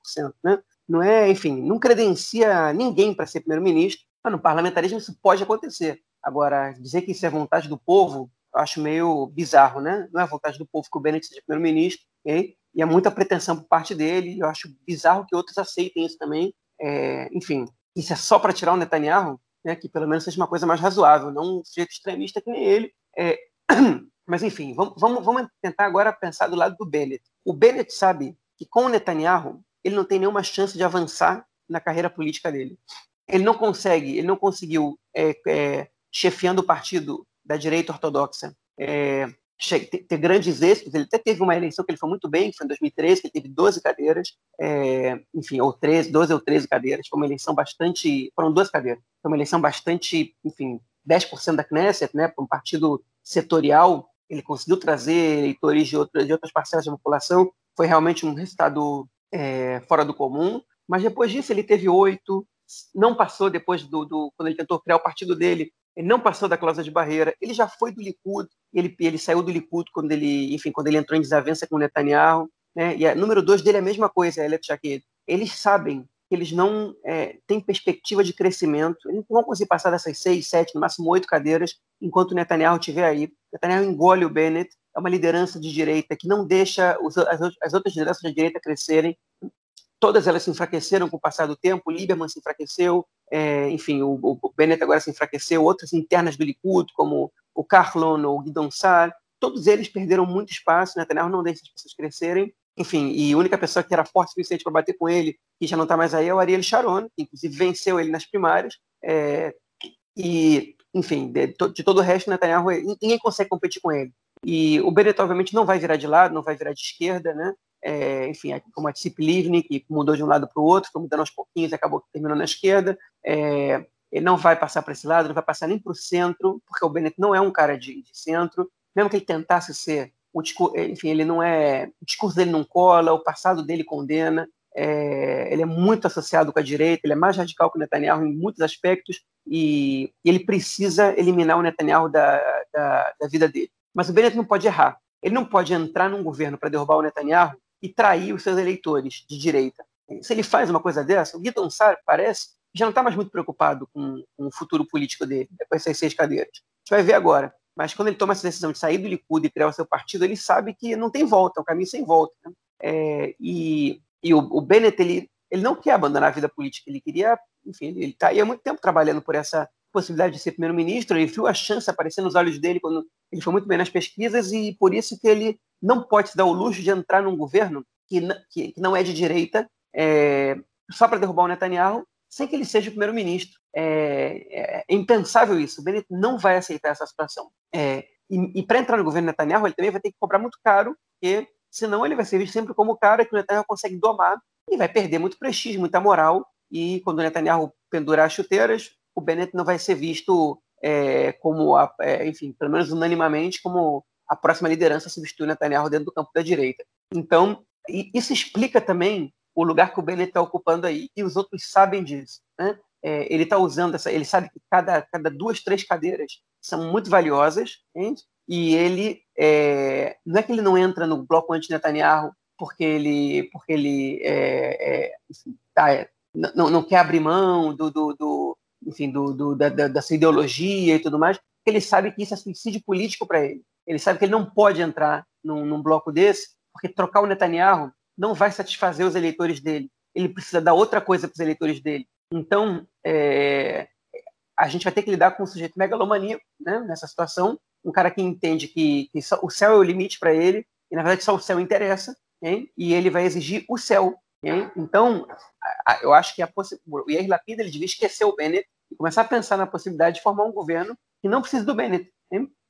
né? Não é, enfim, não credencia ninguém para ser primeiro-ministro, mas no parlamentarismo isso pode acontecer. Agora, dizer que isso é vontade do povo, eu acho meio bizarro, né? Não é vontade do povo que o Bennett seja primeiro-ministro, okay? e é muita pretensão por parte dele. Eu acho bizarro que outros aceitem isso também. É, enfim, isso é só para tirar o Netanyahu, né? Que pelo menos seja uma coisa mais razoável, não um sujeito extremista que nem ele. É, mas enfim, vamos, vamos, vamos tentar agora pensar do lado do Bennett. O Bennett sabe que com o Netanyahu ele não tem nenhuma chance de avançar na carreira política dele. Ele não consegue, ele não conseguiu é, é, chefiando o partido da direita ortodoxa, é, ter grandes êxitos. Ele até teve uma eleição que ele foi muito bem, que foi em 2013, que ele teve 12 cadeiras, é, enfim, ou 13, 12 ou 13 cadeiras. Foi uma eleição bastante. Foram duas cadeiras. Foi uma eleição bastante, enfim, 10% da Knesset, né, para um partido setorial. Ele conseguiu trazer eleitores de outras, de outras parcelas da população. Foi realmente um resultado é, fora do comum. Mas depois disso, ele teve oito, não passou depois do, do, quando ele tentou criar o partido dele ele não passou da cláusula de barreira, ele já foi do Likud, ele, ele saiu do Likud quando ele, enfim, quando ele entrou em desavença com Netanyahu, né? E a número dois dele é a mesma coisa, Elliot Jaquet. Eles sabem que eles não é, têm perspectiva de crescimento, eles não vão conseguir passar dessas seis, sete, no máximo oito cadeiras, enquanto Netanyahu estiver aí. Netanyahu engole o Bennett, é uma liderança de direita que não deixa os, as, as outras lideranças de direita crescerem, todas elas se enfraqueceram com o passar do tempo, Lieberman se enfraqueceu, é, enfim, o, o, Bennett agora se enfraqueceu, outras internas do Likud, como o Carlon ou o Guidon Sar, todos eles perderam muito espaço? Netanyahu não deixa as pessoas crescerem, enfim, e a única pessoa que era forte o suficiente para bater com ele, que já não está mais aí, é o Ariel Sharon, que inclusive venceu ele nas primárias, é, e, enfim, de, de, todo o resto, Netanyahu, ninguém consegue competir com ele. E o Bennett, obviamente, não vai virar de lado, não vai virar de esquerda, né? É, enfim, como a Tsip Livni, que mudou de um lado para o outro, foi mudando aos pouquinhos acabou terminando na esquerda. É, ele não vai passar para esse lado, não vai passar nem para o centro, porque o Bennett não é um cara de, de centro, mesmo que ele tentasse ser, o é, enfim, ele não é, o discurso dele não cola, o passado dele condena, é, ele é muito associado com a direita, ele é mais radical que o Netanyahu em muitos aspectos, e, e ele precisa eliminar o Netanyahu da, da, da vida dele. Mas o Bennett não pode errar. Ele não pode entrar num governo para derrubar o Netanyahu e trair os seus eleitores de direita. Se ele faz uma coisa dessa, o Guidon Sar parece já não está mais muito preocupado com, com, o futuro político dele, depois dessas seis cadeiras. A gente vai ver agora. Mas quando ele toma essa decisão de sair do Likud e criar o seu partido, ele sabe que não tem volta, é um caminho sem volta. Né? É, e, e o, o, Bennett, ele, ele não quer abandonar a vida política, ele queria, enfim, ele está aí há muito tempo trabalhando por essa possibilidade de ser primeiro-ministro, ele viu a chance aparecer nos olhos dele quando ele foi muito bem nas pesquisas e por isso que ele não pode se dar o luxo de entrar num governo que, que, que não é de direita é, só para derrubar o Netanyahu sem que ele seja primeiro-ministro. É, é, é, impensável isso. O Bennett não vai aceitar essa situação. É, e, e para entrar no governo Netanyahu, ele também vai ter que cobrar muito caro, porque senão ele vai ser visto sempre como o cara que o Netanyahu consegue domar e vai perder muito prestígio, muita moral. E quando o Netanyahu pendurar as chuteiras, o Bennett não vai ser visto é, como, a, é, enfim, pelo menos unanimamente, como a próxima liderança substitui Netanyahu dentro do campo da direita. Então, isso explica também o lugar que o Bennett está ocupando aí, e os outros sabem disso. Né? É, ele está usando essa, ele sabe que cada, cada duas, três cadeiras são muito valiosas, entende? e ele é, não é que ele não entra no bloco anti-Netanyahu porque ele, porque ele é, é, enfim, tá, é, não, não quer abrir mão do, do, do enfim, do, do da, da, dessa ideologia e tudo mais, porque ele sabe que isso é suicídio político para ele. Ele sabe que ele não pode entrar num, num bloco desse, porque trocar o Netanyahu não vai satisfazer os eleitores dele. Ele precisa dar outra coisa para os eleitores dele. Então, é, a gente vai ter que lidar com um sujeito megalomaníaco né, nessa situação, um cara que entende que, que o céu é o limite para ele, e na verdade só o céu interessa, hein? e ele vai exigir o céu Então, eu acho que a o Yair Lapid ele devia esquecer o Bennett e começar a pensar na possibilidade de formar um governo que não precise do Bennett.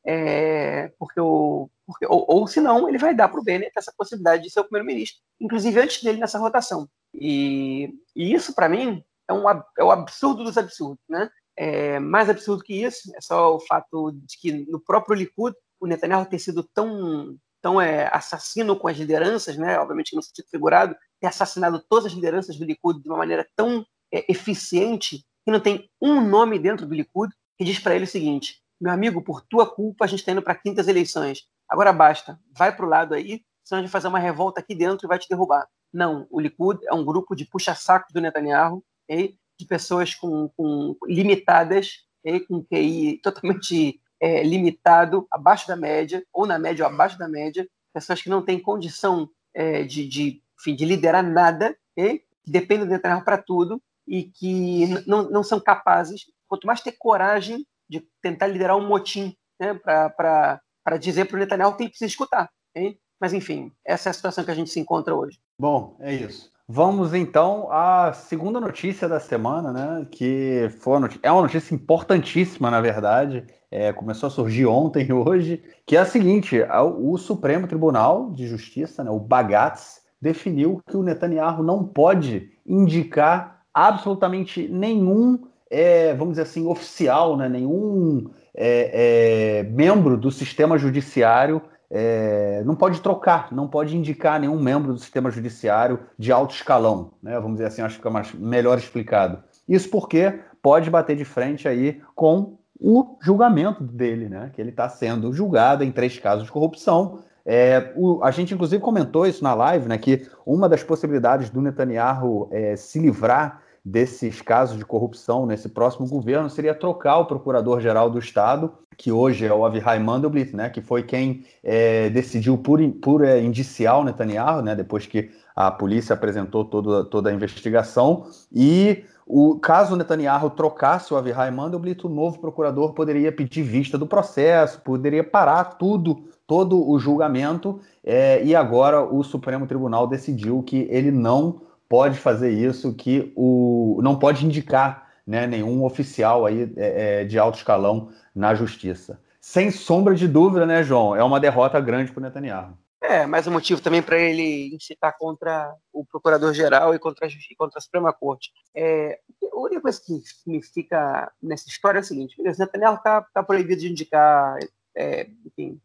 É, porque o, porque, ou, ou se não, ele vai dar para o Bennett essa possibilidade de ser o primeiro-ministro, inclusive antes dele nessa rotação. E, e isso, para mim, é, um, é o absurdo dos absurdos. Né? É, mais absurdo que isso é só o fato de que no próprio Likud, o Netanyahu ter sido tão, tão é, assassino com as lideranças, né? obviamente no sentido figurado, ter assassinado todas as lideranças do Likud de uma maneira tão é, eficiente não tem um nome dentro do Likud que diz para ele o seguinte: meu amigo, por tua culpa a gente está indo para quintas eleições. Agora basta, vai para o lado aí, senão a gente vai fazer uma revolta aqui dentro e vai te derrubar. Não, o Likud é um grupo de puxa-saco do Netanyahu, okay? de pessoas com, com limitadas, okay? com QI totalmente é, limitado, abaixo da média, ou na média ou abaixo da média, pessoas que não têm condição é, de, de, enfim, de liderar nada, okay? que dependem do Netanyahu para tudo e que não, não são capazes, quanto mais ter coragem de tentar liderar um motim né, para dizer para o Netanyahu que ele precisa escutar. Hein? Mas, enfim, essa é a situação que a gente se encontra hoje. Bom, é isso. Vamos então à segunda notícia da semana, né? Que foi uma é uma notícia importantíssima, na verdade. É, começou a surgir ontem e hoje, que é a seguinte: o Supremo Tribunal de Justiça, né, o Bagatz, definiu que o Netanyahu não pode indicar absolutamente nenhum é, vamos dizer assim, oficial, né? nenhum é, é, membro do sistema judiciário é, não pode trocar, não pode indicar nenhum membro do sistema judiciário de alto escalão, né? vamos dizer assim, acho que fica mais, melhor explicado. Isso porque pode bater de frente aí com o julgamento dele, né? que ele está sendo julgado em três casos de corrupção. É, o, a gente, inclusive, comentou isso na live, né, que uma das possibilidades do Netanyahu é, se livrar desses casos de corrupção nesse próximo governo seria trocar o procurador-geral do Estado, que hoje é o Avihai Mandelblit, né, que foi quem é, decidiu por, por é, indiciar o Netanyahu, né, depois que a polícia apresentou toda, toda a investigação, e o caso Netanyahu trocasse o Avihai Mandelblit, o novo procurador poderia pedir vista do processo, poderia parar tudo, todo o julgamento, é, e agora o Supremo Tribunal decidiu que ele não pode fazer isso, que o não pode indicar né, nenhum oficial aí é, é, de alto escalão na justiça. Sem sombra de dúvida, né, João? É uma derrota grande para o Netanyahu. É, mais um motivo também para ele incitar contra o Procurador-Geral e contra a, contra a Suprema Corte. É, a única coisa que me fica nessa história é o seguinte: o Netanyahu está tá proibido de indicar é, enfim,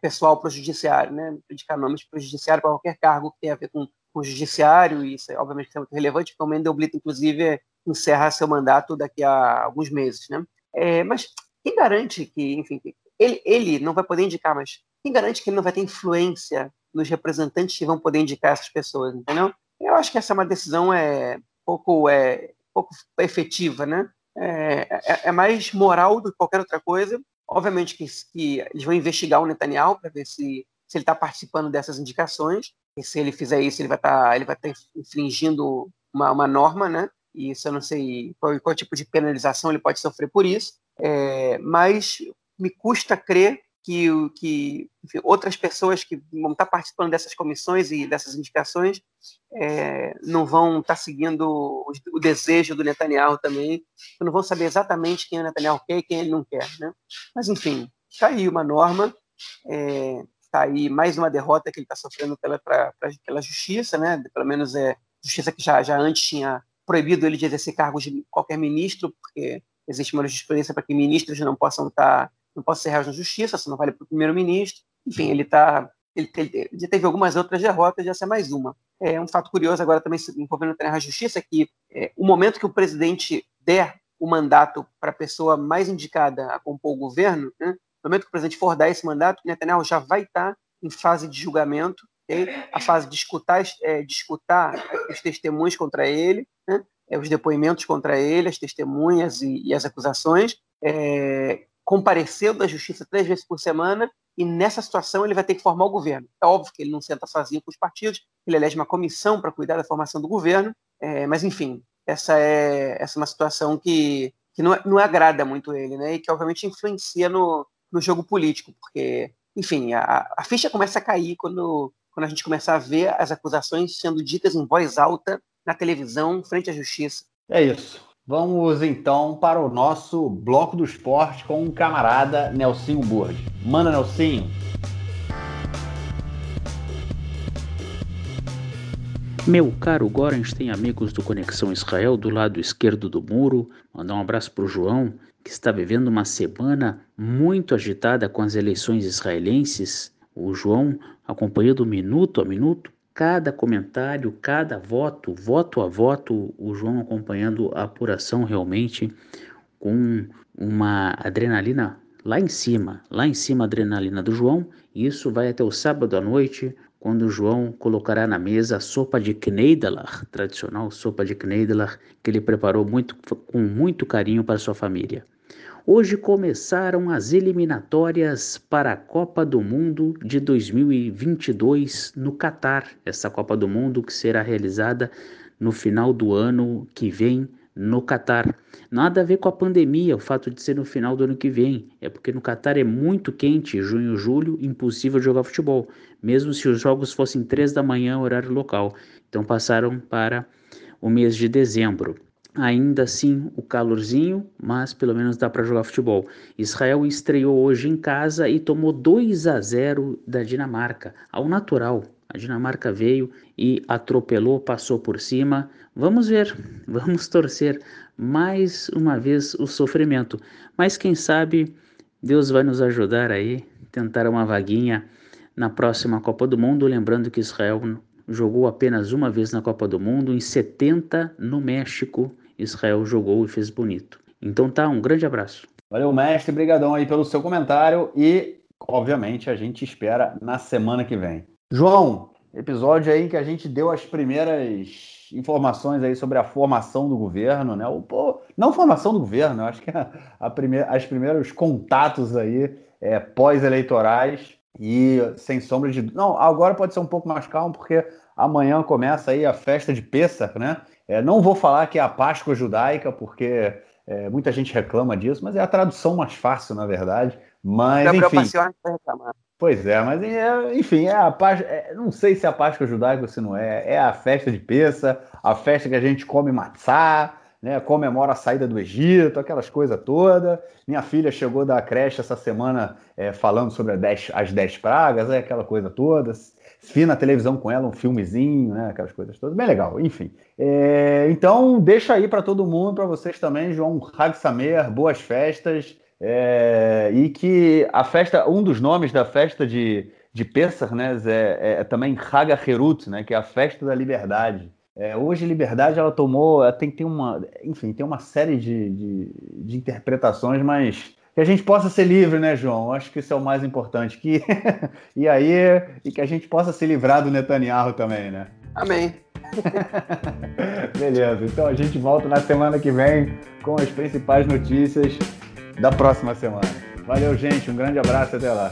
pessoal para o judiciário, né? indicar nomes para o judiciário para qualquer cargo que tenha a ver com com o judiciário, e isso é, obviamente é muito relevante, porque o Mendelblit, inclusive, encerra seu mandato daqui a alguns meses. Né? É, mas quem garante que, enfim, ele, ele não vai poder indicar, mas quem garante que ele não vai ter influência nos representantes que vão poder indicar essas pessoas, entendeu? Eu acho que essa é uma decisão é pouco, é, pouco efetiva, né? É, é, é mais moral do que qualquer outra coisa. Obviamente que, que eles vão investigar o Netanyahu para ver se, se ele está participando dessas indicações, e se ele fizer isso, ele vai estar tá, ele vai estar tá infringindo uma, uma norma, né? E isso eu não sei qual, qual tipo de penalização ele pode sofrer por isso. É, mas me custa crer que, que enfim, outras pessoas que vão estar tá participando dessas comissões e dessas indicações é, não vão estar seguindo o, o, desejo do Netanyahu também, não vão saber exatamente quem o Netanyahu quer e quem ele não quer. Né? Mas, enfim, está aí uma norma. É, está aí mais uma derrota que ele está sofrendo pela, pra, pra, pela justiça, né? Pelo menos é justiça que já, já antes tinha proibido ele de exercer cargos de qualquer ministro, porque existe uma jurisprudência para que ministros não possam estar, tá, não possam ser réus na justiça, isso não vale para o primeiro-ministro. Enfim, ele está ele, ele, teve algumas outras derrotas, e essa é mais uma. É um fato curioso agora também envolvendo a justiça é que é, o momento que o presidente der o mandato para a pessoa mais indicada a compor o governo, né, no momento que o presidente for dar esse mandato, Netanyahu já vai estar em fase de julgamento, okay? a fase de escutar, é, de escutar os testemunhos contra ele, né? É, os depoimentos contra ele, as testemunhas e, e as acusações, é, comparecendo à justiça três vezes por semana, e nessa situação ele vai ter que formar o governo. É óbvio que ele não senta sozinho com os partidos, ele elege uma comissão para cuidar da formação do governo, é, mas enfim, essa é, essa é uma situação que, que não, não agrada muito ele, né? E que obviamente influencia no, no jogo político, porque, enfim, a, a ficha começa a cair quando quando a gente começar a ver as acusações sendo ditas em voz alta na televisão, frente à justiça. É isso. Vamos então para o nosso bloco do esporte com um camarada, Nelsinho Burg. Manda, Nelsinho. Meu caro Gorenstein, amigos do Conexão Israel, do lado esquerdo do muro, mandar um abraço para o João, que está vivendo uma semana muito agitada com as eleições israelenses. O João acompanhou do minuto a minuto cada comentário, cada voto, voto a voto, o João acompanhando a apuração realmente com uma adrenalina lá em cima, lá em cima a adrenalina do João. E isso vai até o sábado à noite, quando o João colocará na mesa a sopa de Kneidelar, tradicional sopa de Kneidelar, que ele preparou muito, com muito carinho para sua família. Hoje começaram as eliminatórias para a Copa do Mundo de 2022 no Catar. Essa Copa do Mundo que será realizada no final do ano que vem no Catar. Nada a ver com a pandemia, o fato de ser no final do ano que vem. É porque no Catar é muito quente, junho, julho, impossível jogar futebol, mesmo se os jogos fossem três da manhã, horário local. Então passaram para o mês de dezembro. Ainda assim, o calorzinho, mas pelo menos dá para jogar futebol. Israel estreou hoje em casa e tomou 2 a 0 da Dinamarca, ao natural. A Dinamarca veio e atropelou, passou por cima. Vamos ver, vamos torcer mais uma vez o sofrimento. Mas quem sabe Deus vai nos ajudar aí, tentar uma vaguinha na próxima Copa do Mundo. Lembrando que Israel jogou apenas uma vez na Copa do Mundo, em 70 no México Israel jogou e fez bonito. Então tá, um grande abraço. Valeu, mestre, brigadão aí pelo seu comentário e, obviamente, a gente espera na semana que vem. João, episódio aí que a gente deu as primeiras informações aí sobre a formação do governo, né? O, pô, não formação do governo, acho que a, a primeira, as primeiros contatos aí é, pós-eleitorais e sem sombra de... Não, agora pode ser um pouco mais calmo, porque amanhã começa aí a festa de Pêssar, né? É, não vou falar que é a Páscoa judaica, porque é, muita gente reclama disso, mas é a tradução mais fácil, na verdade. Mas, enfim. Pois é, mas é, enfim, é a Páscoa. É, não sei se é a Páscoa judaica ou se não é. É a festa de Pessa, a festa que a gente come matzá, né, comemora a saída do Egito, aquelas coisas todas. Minha filha chegou da creche essa semana é, falando sobre as 10 pragas, é aquela coisa toda vi na televisão com ela um filmezinho, né? Aquelas coisas todas. Bem legal, enfim. É, então, deixa aí para todo mundo, para vocês também, João Hag Samer, boas festas. É, e que a festa, um dos nomes da festa de, de Pessah, né, é, é, também Hag Herut, né, que é a festa da liberdade. É, hoje, liberdade, ela tomou, tem, tem uma, enfim, tem uma série de, de, de interpretações, mas que a gente possa ser livre, né, João? Acho que isso é o mais importante. Que... e aí, e que a gente possa se livrar do Netanyahu também, né? Amém. Beleza, então a gente volta na semana que vem com as principais notícias da próxima semana. Valeu, gente, um grande abraço até lá.